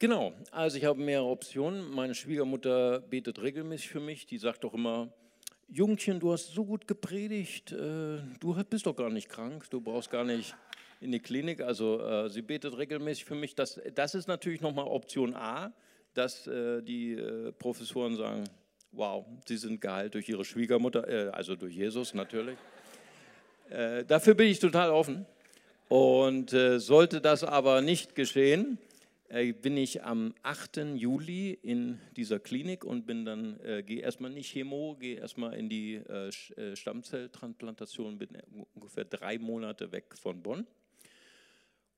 Genau, also ich habe mehrere Optionen. Meine Schwiegermutter betet regelmäßig für mich. Die sagt doch immer, Jungchen, du hast so gut gepredigt, äh, du bist doch gar nicht krank, du brauchst gar nicht in die Klinik. Also äh, sie betet regelmäßig für mich. Das, das ist natürlich nochmal Option A, dass äh, die Professoren sagen, wow, sie sind geheilt durch ihre Schwiegermutter, also durch Jesus natürlich. Dafür bin ich total offen. Und sollte das aber nicht geschehen, bin ich am 8. Juli in dieser Klinik und bin dann, äh, gehe erstmal nicht Chemo, gehe erstmal in die äh, äh, Stammzelltransplantation, bin ungefähr drei Monate weg von Bonn.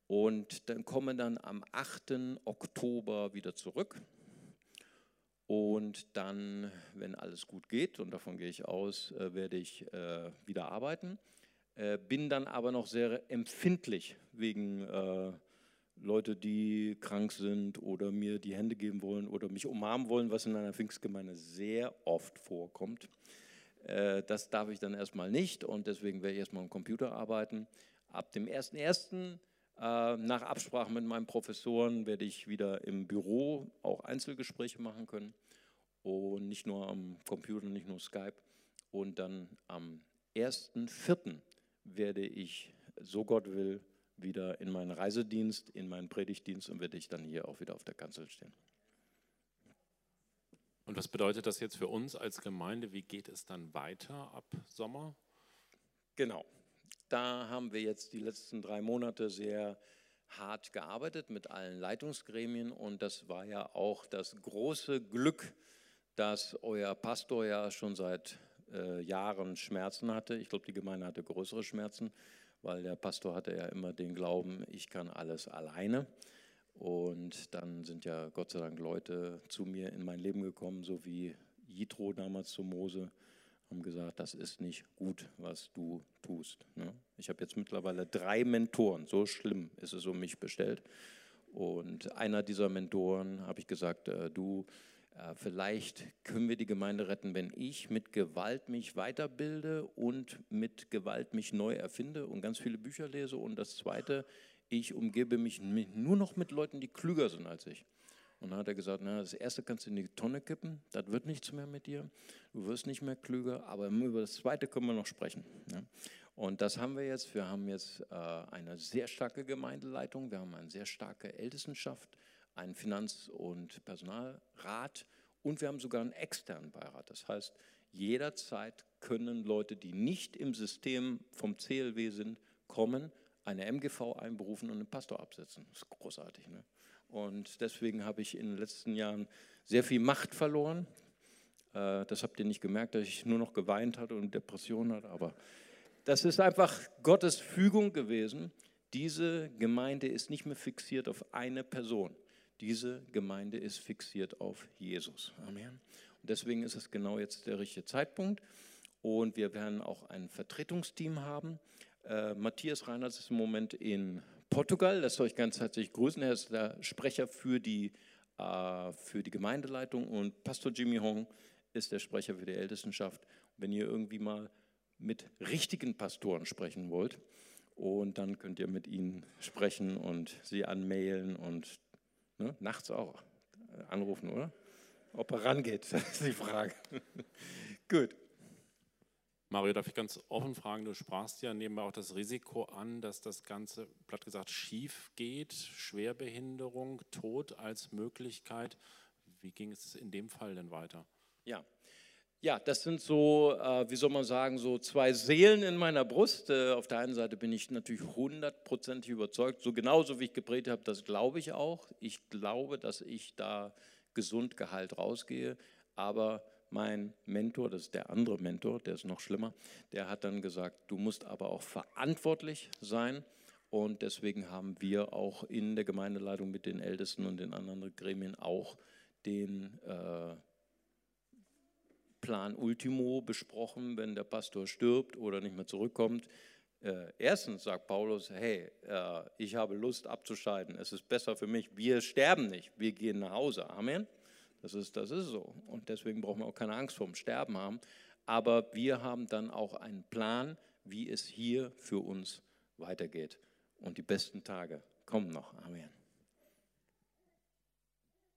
Und dann komme dann am 8. Oktober wieder zurück. Und dann, wenn alles gut geht, und davon gehe ich aus, äh, werde ich äh, wieder arbeiten. bin dann aber noch sehr empfindlich wegen Leute, die krank sind oder mir die Hände geben wollen oder mich umarmen wollen, was in einer Pfingstgemeinde sehr oft vorkommt. Äh, das darf ich dann erstmal nicht und deswegen werde ich erstmal am Computer arbeiten. Ab dem 1.1. Äh, nach Absprache mit meinen Professoren werde ich wieder im Büro auch Einzelgespräche machen können und nicht nur am Computer, nicht nur Skype. Und dann am 1.4. werde ich, so Gott will, wieder in meinen Reisedienst, in meinen Predigtdienst und werde ich dann hier auch wieder auf der Kanzel stehen. Und was bedeutet das jetzt für uns als Gemeinde? Wie geht es dann weiter ab Sommer? Genau. Da haben wir jetzt die letzten drei Monate sehr hart gearbeitet mit allen Leitungsgremien und das war ja auch das große Glück, dass euer Pastor ja schon seit äh, Jahren Schmerzen hatte. Ich glaube, die Gemeinde hatte größere Schmerzen weil der Pastor hatte ja immer den Glauben, ich kann alles alleine. Und dann sind ja Gott sei Dank Leute zu mir in mein Leben gekommen, so wie Jitro damals zu Mose, haben gesagt, das ist nicht gut, was du tust. Ne? Ich habe jetzt mittlerweile drei Mentoren, so schlimm ist es um mich bestellt. Und einer dieser Mentoren habe ich gesagt, äh, du, vielleicht können wir die Gemeinde retten, wenn ich mit Gewalt mich weiterbilde und mit Gewalt mich neu erfinde und ganz viele Bücher lese. Und das Zweite, ich umgebe mich nur noch mit Leuten, die klüger sind als ich. Und dann hat er gesagt, na, das erste kannst du in die Tonne kippen, das wird nichts mehr mit dir, du wirst nicht mehr klüger, aber über das zweite können wir noch sprechen. Ja. Und das haben wir jetzt. Wir haben jetzt äh, eine sehr starke Gemeindeleitung, wir haben eine sehr starke Ältestenschaft, einen Finanz- und Personalrat und wir haben sogar einen externen Beirat. Das heißt, jederzeit können Leute, die nicht im System vom CLW sind, kommen, eine MGV einberufen und einen Pastor absetzen. Das ist großartig. Ne? Und deswegen habe ich in den letzten Jahren sehr viel Macht verloren. Äh, das habt ihr nicht gemerkt, dass ich nur noch geweint hatte und Depressionen hatte, aber das ist einfach Gottes Fügung gewesen. Diese Gemeinde ist nicht mehr fixiert auf eine Person. Diese Gemeinde ist fixiert auf Jesus. Amen. Und deswegen ist es genau jetzt der richtige Zeitpunkt. Und wir werden auch ein Vertretungsteam haben. Äh, Matthias Reinhardt ist im Moment in Portugal. Lasst euch ganz herzlich grüßen. Er ist der Sprecher für die, äh, für die Gemeindeleitung. Und Pastor Jimmy Hong ist der Sprecher für die Ältestenschaft. Wenn ihr irgendwie mal mit richtigen Pastoren sprechen wollt, und dann könnt ihr mit ihnen sprechen und sie anmailen und Ne? Nachts auch anrufen, oder? Ob er rangeht, das ist die Frage. Gut. Mario, darf ich ganz offen fragen, du sprachst ja nebenbei auch das Risiko an, dass das Ganze, platt gesagt, schief geht, Schwerbehinderung, Tod als Möglichkeit. Wie ging es in dem Fall denn weiter? Ja, ja, das sind so, äh, wie soll man sagen, so zwei Seelen in meiner Brust. Äh, auf der einen Seite bin ich natürlich hundertprozentig überzeugt, so genauso wie ich gepredigt habe, das glaube ich auch. Ich glaube, dass ich da gesund geheilt rausgehe. Aber mein Mentor, das ist der andere Mentor, der ist noch schlimmer, der hat dann gesagt, du musst aber auch verantwortlich sein. Und deswegen haben wir auch in der Gemeindeleitung mit den Ältesten und den anderen Gremien auch den äh, Plan Ultimo besprochen, wenn der Pastor stirbt oder nicht mehr zurückkommt. Äh, erstens sagt Paulus, hey, äh, ich habe Lust abzuscheiden, es ist besser für mich, wir sterben nicht, wir gehen nach Hause. Amen. Das ist, das ist so. Und deswegen brauchen wir auch keine Angst vor dem Sterben haben. Aber wir haben dann auch einen Plan, wie es hier für uns weitergeht. Und die besten Tage kommen noch. Amen.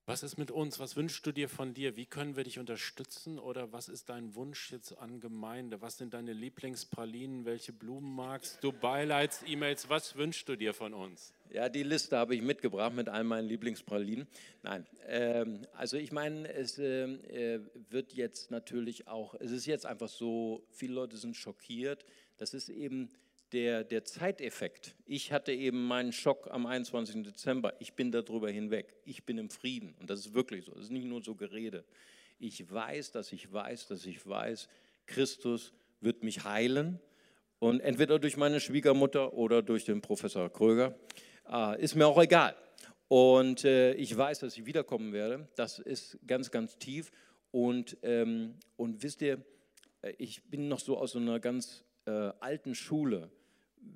Was ist mit uns? Was wünschst du dir von dir? Wie können wir dich unterstützen? Oder was ist dein Wunsch jetzt an Gemeinde? Was sind deine Lieblingspralinen? Welche Blumen magst du? Beileids-E-Mails? Was wünschst du dir von uns? Ja, die Liste habe ich mitgebracht mit all meinen Lieblingspralinen. Nein, ähm, also ich meine, es ähm, äh, wird jetzt natürlich auch, es ist jetzt einfach so, viele Leute sind schockiert. Das ist eben der, der Zeiteffekt. Ich hatte eben meinen Schock am 21. Dezember. Ich bin darüber hinweg. Ich bin im Frieden. Und das ist wirklich so. Das ist nicht nur so Gerede. Ich weiß, dass ich weiß, dass ich weiß, Christus wird mich heilen. Und entweder durch meine Schwiegermutter oder durch den Professor Kröger. Äh, ist mir auch egal. Und äh, ich weiß, dass ich wiederkommen werde. Das ist ganz, ganz tief. Und, ähm, und wisst ihr, äh, ich bin noch so aus so einer ganz äh, alten Schule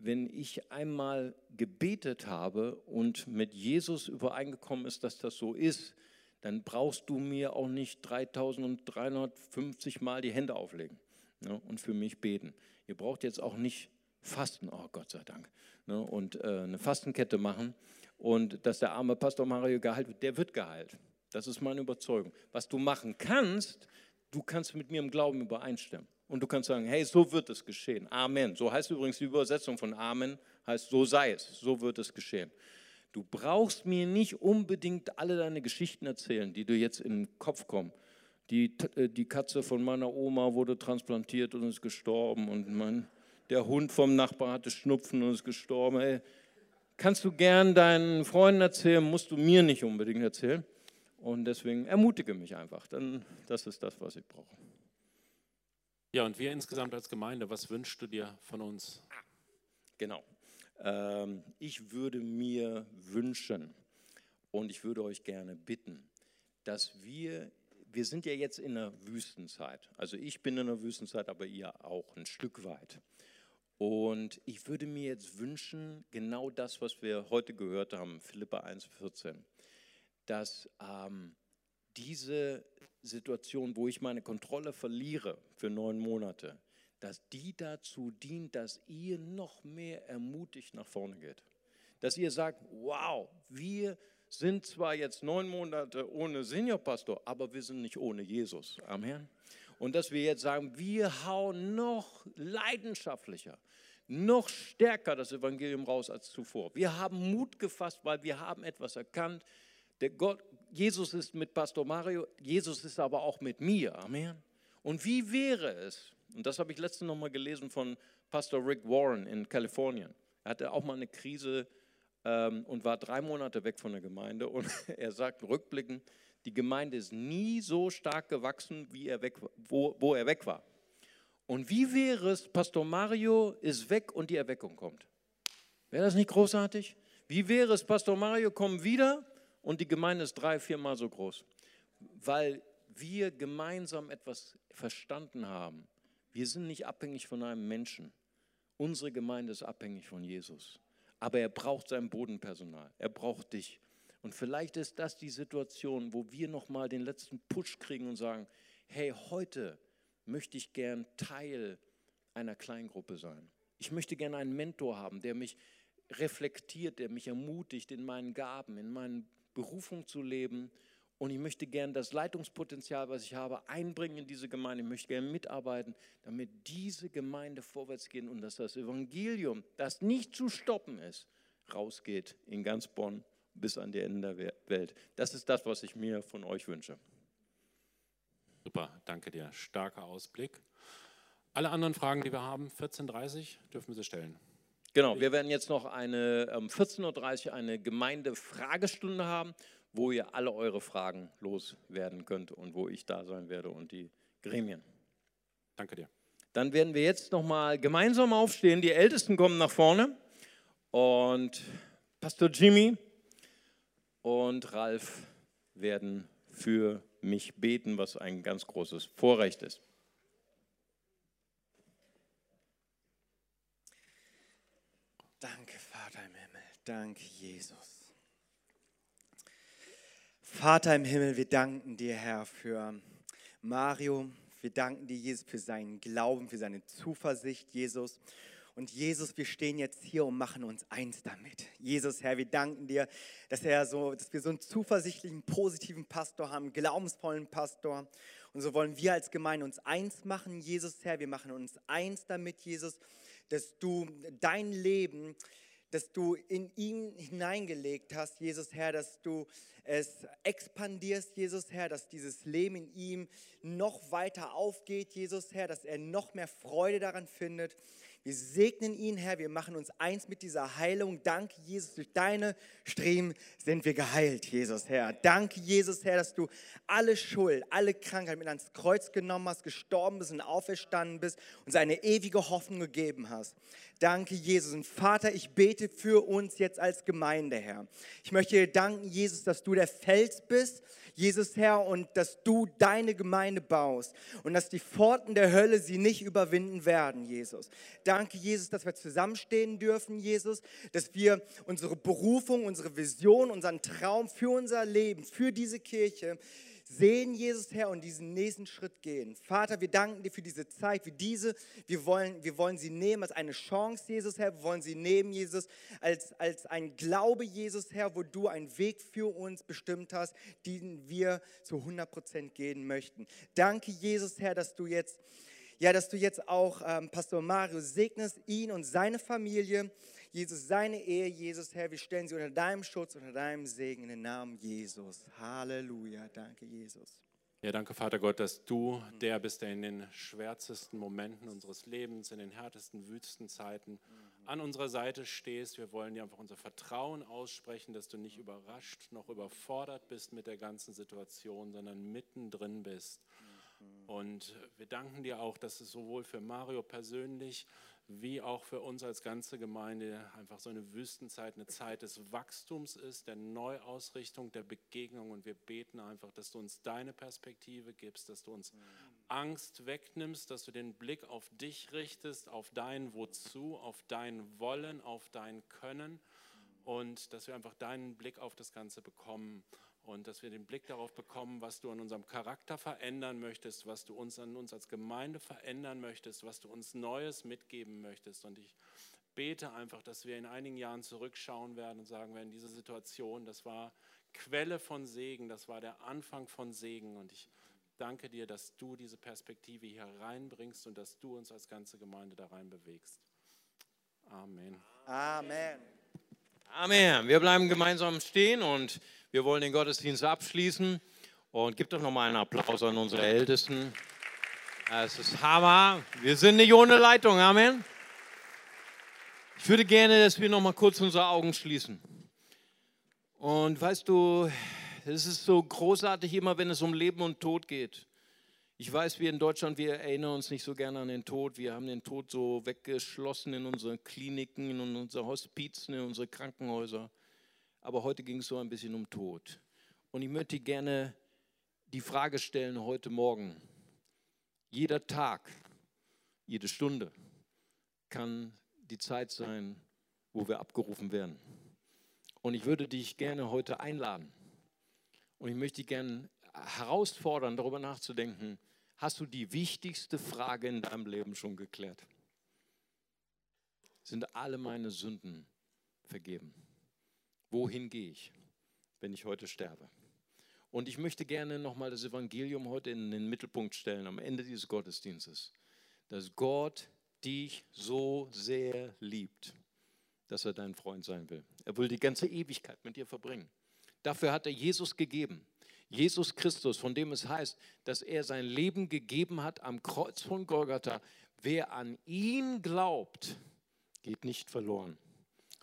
wenn ich einmal gebetet habe und mit Jesus übereingekommen ist, dass das so ist, dann brauchst du mir auch nicht 3350 Mal die Hände auflegen ne, und für mich beten. Ihr braucht jetzt auch nicht fasten, oh Gott sei Dank, ne, und äh, eine Fastenkette machen und dass der arme Pastor Mario geheilt wird, der wird geheilt. Das ist meine Überzeugung. Was du machen kannst, du kannst mit mir im Glauben übereinstimmen. Und du kannst sagen, hey, so wird es geschehen. Amen. So heißt übrigens die Übersetzung von Amen, heißt, so sei es, so wird es geschehen. Du brauchst mir nicht unbedingt alle deine Geschichten erzählen, die dir jetzt in den Kopf kommen. Die, äh, die Katze von meiner Oma wurde transplantiert und ist gestorben und mein, der Hund vom Nachbar hatte Schnupfen und ist gestorben. Hey, kannst du gern deinen Freunden erzählen, musst du mir nicht unbedingt erzählen. Und deswegen ermutige mich einfach. Dann, das ist das, was ich brauche. Ja, und wir insgesamt als Gemeinde, was wünschst du dir von uns? Genau. Ähm, ich würde mir wünschen und ich würde euch gerne bitten, dass wir, wir sind ja jetzt in einer Wüstenzeit. Also ich bin in einer Wüstenzeit, aber ihr auch ein Stück weit. Und ich würde mir jetzt wünschen, genau das, was wir heute gehört haben, Philippa 1,14, dass ähm, diese Situation, wo ich meine Kontrolle verliere für neun Monate, dass die dazu dient, dass ihr noch mehr ermutigt nach vorne geht. Dass ihr sagt, wow, wir sind zwar jetzt neun Monate ohne Seniorpastor, aber wir sind nicht ohne Jesus. Amen. Und dass wir jetzt sagen, wir hauen noch leidenschaftlicher, noch stärker das Evangelium raus als zuvor. Wir haben Mut gefasst, weil wir haben etwas erkannt. Der Gott, Jesus ist mit Pastor Mario, Jesus ist aber auch mit mir. Amen. Und wie wäre es, und das habe ich letztens noch mal gelesen von Pastor Rick Warren in Kalifornien. Er hatte auch mal eine Krise ähm, und war drei Monate weg von der Gemeinde. Und er sagt rückblickend, die Gemeinde ist nie so stark gewachsen, wie er weg, wo, wo er weg war. Und wie wäre es, Pastor Mario ist weg und die Erweckung kommt? Wäre das nicht großartig? Wie wäre es, Pastor Mario kommt wieder und die Gemeinde ist drei, viermal so groß, weil wir gemeinsam etwas verstanden haben. Wir sind nicht abhängig von einem Menschen. Unsere Gemeinde ist abhängig von Jesus. Aber er braucht sein Bodenpersonal. Er braucht dich. Und vielleicht ist das die Situation, wo wir nochmal den letzten Push kriegen und sagen, hey, heute möchte ich gern Teil einer Kleingruppe sein. Ich möchte gerne einen Mentor haben, der mich reflektiert, der mich ermutigt in meinen Gaben, in meinen Berufung zu leben. Und ich möchte gerne das Leitungspotenzial, was ich habe, einbringen in diese Gemeinde. Ich möchte gerne mitarbeiten, damit diese Gemeinde vorwärts geht und dass das Evangelium, das nicht zu stoppen ist, rausgeht in ganz Bonn bis an die Ende der Welt. Das ist das, was ich mir von euch wünsche. Super, danke dir. Starker Ausblick. Alle anderen Fragen, die wir haben, 14.30 Uhr, dürfen wir sie stellen. Genau, wir werden jetzt noch eine um ähm, 14.30 Uhr eine Gemeindefragestunde haben, wo ihr alle eure Fragen loswerden könnt und wo ich da sein werde und die Gremien. Danke dir. Dann werden wir jetzt noch mal gemeinsam aufstehen. Die Ältesten kommen nach vorne und Pastor Jimmy und Ralf werden für mich beten, was ein ganz großes Vorrecht ist. Danke, Vater Danke, Jesus. Vater im Himmel, wir danken dir, Herr, für Mario. Wir danken dir, Jesus, für seinen Glauben, für seine Zuversicht, Jesus. Und Jesus, wir stehen jetzt hier und machen uns eins damit. Jesus, Herr, wir danken dir, dass, er so, dass wir so einen zuversichtlichen, positiven Pastor haben, glaubensvollen Pastor. Und so wollen wir als Gemeinde uns eins machen, Jesus, Herr. Wir machen uns eins damit, Jesus, dass du dein Leben dass du in ihn hineingelegt hast, Jesus Herr, dass du es expandierst, Jesus Herr, dass dieses Leben in ihm noch weiter aufgeht, Jesus Herr, dass er noch mehr Freude daran findet. Wir segnen ihn, Herr. Wir machen uns eins mit dieser Heilung. Danke, Jesus, durch deine Streben sind wir geheilt, Jesus, Herr. Danke, Jesus, Herr, dass du alle Schuld, alle Krankheit mit ans Kreuz genommen hast, gestorben bist und auferstanden bist und seine ewige Hoffnung gegeben hast. Danke, Jesus. Und Vater, ich bete für uns jetzt als Gemeinde, Herr. Ich möchte dir danken, Jesus, dass du der Fels bist Jesus Herr, und dass du deine Gemeinde baust und dass die Pforten der Hölle sie nicht überwinden werden, Jesus. Danke, Jesus, dass wir zusammenstehen dürfen, Jesus, dass wir unsere Berufung, unsere Vision, unseren Traum für unser Leben, für diese Kirche, sehen, Jesus Herr, und diesen nächsten Schritt gehen. Vater, wir danken dir für diese Zeit, wie diese. Wir wollen, wir wollen sie nehmen als eine Chance, Jesus Herr. Wir wollen sie nehmen, Jesus, als, als ein Glaube, Jesus Herr, wo du einen Weg für uns bestimmt hast, den wir zu 100 Prozent gehen möchten. Danke, Jesus Herr, dass du jetzt, ja, dass du jetzt auch ähm, Pastor Mario segnest, ihn und seine Familie. Jesus, seine Ehe, Jesus, Herr, wir stellen sie unter deinem Schutz, unter deinem Segen in den Namen Jesus. Halleluja. Danke, Jesus. Ja, danke, Vater Gott, dass du der bist, der in den schwärzesten Momenten unseres Lebens, in den härtesten Wüstenzeiten an unserer Seite stehst. Wir wollen dir einfach unser Vertrauen aussprechen, dass du nicht überrascht noch überfordert bist mit der ganzen Situation, sondern mittendrin bist. Und wir danken dir auch, dass es sowohl für Mario persönlich wie auch für uns als ganze Gemeinde einfach so eine Wüstenzeit, eine Zeit des Wachstums ist, der Neuausrichtung, der Begegnung. Und wir beten einfach, dass du uns deine Perspektive gibst, dass du uns Angst wegnimmst, dass du den Blick auf dich richtest, auf dein Wozu, auf dein Wollen, auf dein Können und dass wir einfach deinen Blick auf das Ganze bekommen und dass wir den Blick darauf bekommen, was du an unserem Charakter verändern möchtest, was du uns an uns als Gemeinde verändern möchtest, was du uns Neues mitgeben möchtest. Und ich bete einfach, dass wir in einigen Jahren zurückschauen werden und sagen werden, diese Situation, das war Quelle von Segen, das war der Anfang von Segen. Und ich danke dir, dass du diese Perspektive hier reinbringst und dass du uns als ganze Gemeinde da rein bewegst. Amen. Amen. Amen. Wir bleiben gemeinsam stehen und wir wollen den Gottesdienst abschließen. Und gibt doch nochmal einen Applaus an unsere Ältesten. Es ist Hammer. Wir sind nicht ohne Leitung. Amen. Ich würde gerne, dass wir nochmal kurz unsere Augen schließen. Und weißt du, es ist so großartig immer, wenn es um Leben und Tod geht. Ich weiß, wir in Deutschland, wir erinnern uns nicht so gerne an den Tod. Wir haben den Tod so weggeschlossen in unseren Kliniken, in unsere Hospizen, in unsere Krankenhäuser. Aber heute ging es so ein bisschen um Tod. Und ich möchte gerne die Frage stellen heute Morgen. Jeder Tag, jede Stunde kann die Zeit sein, wo wir abgerufen werden. Und ich würde dich gerne heute einladen. Und ich möchte dich gerne herausfordern, darüber nachzudenken, hast du die wichtigste Frage in deinem Leben schon geklärt? Sind alle meine Sünden vergeben? Wohin gehe ich, wenn ich heute sterbe? Und ich möchte gerne nochmal das Evangelium heute in den Mittelpunkt stellen, am Ende dieses Gottesdienstes, dass Gott dich so sehr liebt, dass er dein Freund sein will. Er will die ganze Ewigkeit mit dir verbringen. Dafür hat er Jesus gegeben. Jesus Christus, von dem es heißt, dass er sein Leben gegeben hat am Kreuz von Golgatha. Wer an ihn glaubt, geht nicht verloren,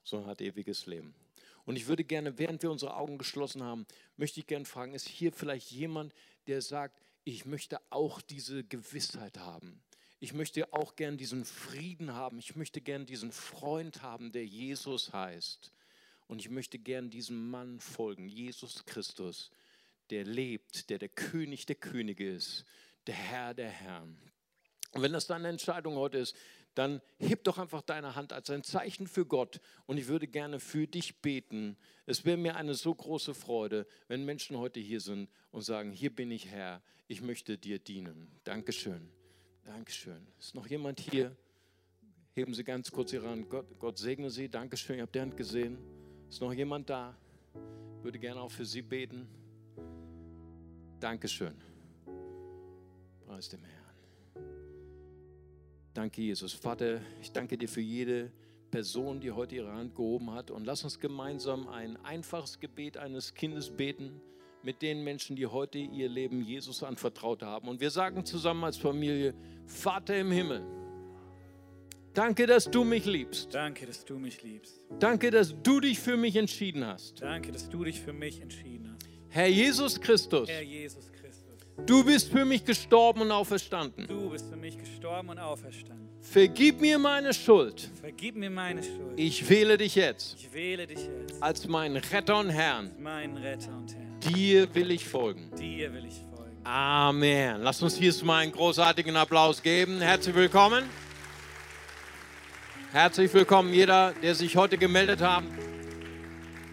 sondern hat ewiges Leben. Und ich würde gerne, während wir unsere Augen geschlossen haben, möchte ich gerne fragen, ist hier vielleicht jemand, der sagt, ich möchte auch diese Gewissheit haben. Ich möchte auch gern diesen Frieden haben. Ich möchte gern diesen Freund haben, der Jesus heißt. Und ich möchte gern diesem Mann folgen, Jesus Christus, der lebt, der der König der Könige ist, der Herr der Herren. Und wenn das deine Entscheidung heute ist, dann heb doch einfach deine Hand als ein Zeichen für Gott und ich würde gerne für dich beten. Es wäre mir eine so große Freude, wenn Menschen heute hier sind und sagen, hier bin ich Herr, ich möchte dir dienen. Dankeschön. Dankeschön. Ist noch jemand hier? Heben Sie ganz kurz Ihre Hand. Gott, Gott segne Sie. Dankeschön. Ich habe die Hand gesehen. Ist noch jemand da? Ich würde gerne auch für Sie beten. Dankeschön. Preis dem Herrn. Danke, Jesus. Vater, ich danke dir für jede Person, die heute ihre Hand gehoben hat. Und lass uns gemeinsam ein einfaches Gebet eines Kindes beten mit den Menschen, die heute ihr Leben Jesus anvertraut haben. Und wir sagen zusammen als Familie, Vater im Himmel, danke, dass du mich liebst. Danke, dass du mich liebst. Danke, dass du dich für mich entschieden hast. Danke, dass du dich für mich entschieden hast. Herr Jesus Christus, Herr Jesus Christus, du bist für mich gestorben und auferstanden. du bist für mich gestorben und auferstanden. Vergib mir meine Schuld. Vergib mir meine Schuld. Ich wähle dich jetzt Ich wähle dich jetzt als meinen Retter und Herrn. als meinen Retter und Herrn. Dir will ich folgen. Dir will ich folgen. Amen. Lass uns hier mal einen großartigen Applaus geben. Herzlich willkommen. Herzlich willkommen, jeder, der sich heute gemeldet hat.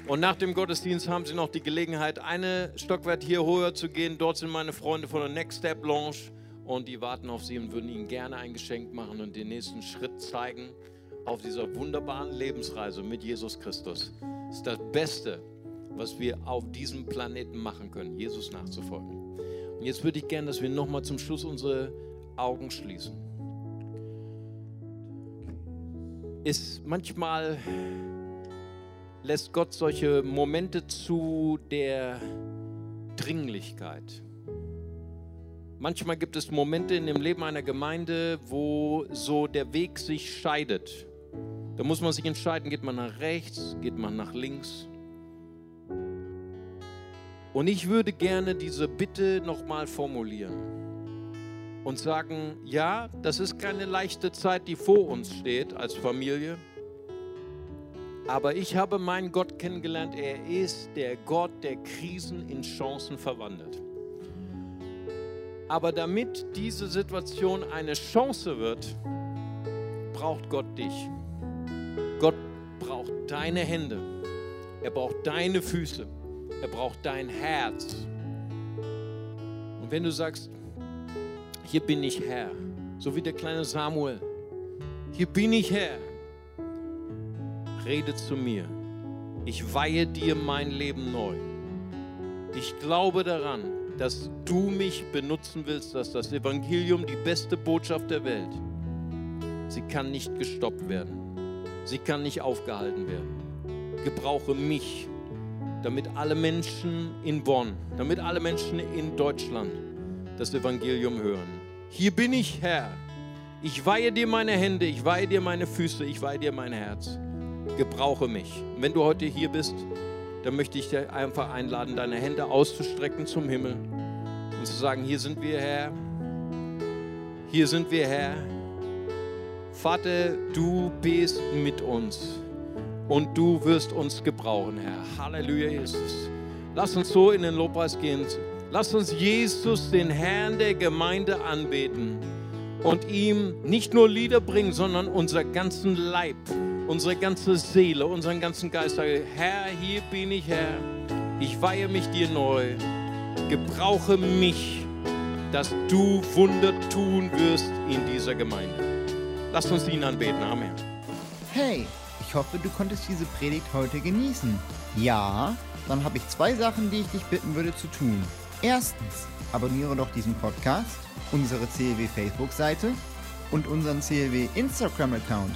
Und nach dem Gottesdienst haben Sie noch die Gelegenheit, eine Stockwert hier höher zu gehen. Dort sind meine Freunde von der Next Step Lounge und die warten auf Sie und würden Ihnen gerne ein Geschenk machen und den nächsten Schritt zeigen auf dieser wunderbaren Lebensreise mit Jesus Christus. Das ist das Beste, was wir auf diesem Planeten machen können, Jesus nachzufolgen. Und jetzt würde ich gerne, dass wir nochmal zum Schluss unsere Augen schließen. Ist manchmal lässt Gott solche Momente zu der Dringlichkeit. Manchmal gibt es Momente in dem Leben einer Gemeinde, wo so der Weg sich scheidet. Da muss man sich entscheiden, geht man nach rechts, geht man nach links. Und ich würde gerne diese Bitte nochmal formulieren und sagen, ja, das ist keine leichte Zeit, die vor uns steht als Familie. Aber ich habe meinen Gott kennengelernt. Er ist der Gott, der Krisen in Chancen verwandelt. Aber damit diese Situation eine Chance wird, braucht Gott dich. Gott braucht deine Hände. Er braucht deine Füße. Er braucht dein Herz. Und wenn du sagst, hier bin ich Herr, so wie der kleine Samuel, hier bin ich Herr, rede zu mir. Ich weihe dir mein Leben neu. Ich glaube daran, dass du mich benutzen willst, dass das Evangelium die beste Botschaft der Welt. Sie kann nicht gestoppt werden. Sie kann nicht aufgehalten werden. Gebrauche mich, damit alle Menschen in Bonn, damit alle Menschen in Deutschland das Evangelium hören. Hier bin ich, Herr. Ich weihe dir meine Hände, ich weihe dir meine Füße, ich weihe dir mein Herz. Gebrauche mich. Und wenn du heute hier bist, dann möchte ich dich einfach einladen, deine Hände auszustrecken zum Himmel und zu sagen, hier sind wir, Herr. Hier sind wir, Herr. Vater, du bist mit uns und du wirst uns gebrauchen, Herr. Halleluja, Jesus. Lass uns so in den Lobpreis gehen. Lass uns Jesus, den Herrn der Gemeinde, anbeten und ihm nicht nur Lieder bringen, sondern unser ganzen Leib, unsere ganze Seele, unseren ganzen Geist. Sage, Herr, hier bin ich, Herr. Ich weihe mich dir neu. Gebrauche mich, dass du Wunder tun wirst in dieser Gemeinde. Lass uns ihn anbeten. Amen. Hey, ich hoffe, du konntest diese Predigt heute genießen. Ja, dann habe ich zwei Sachen, die ich dich bitten würde zu tun. Erstens, abonniere doch diesen Podcast, unsere CLW Facebook-Seite und unseren CLW Instagram-Account.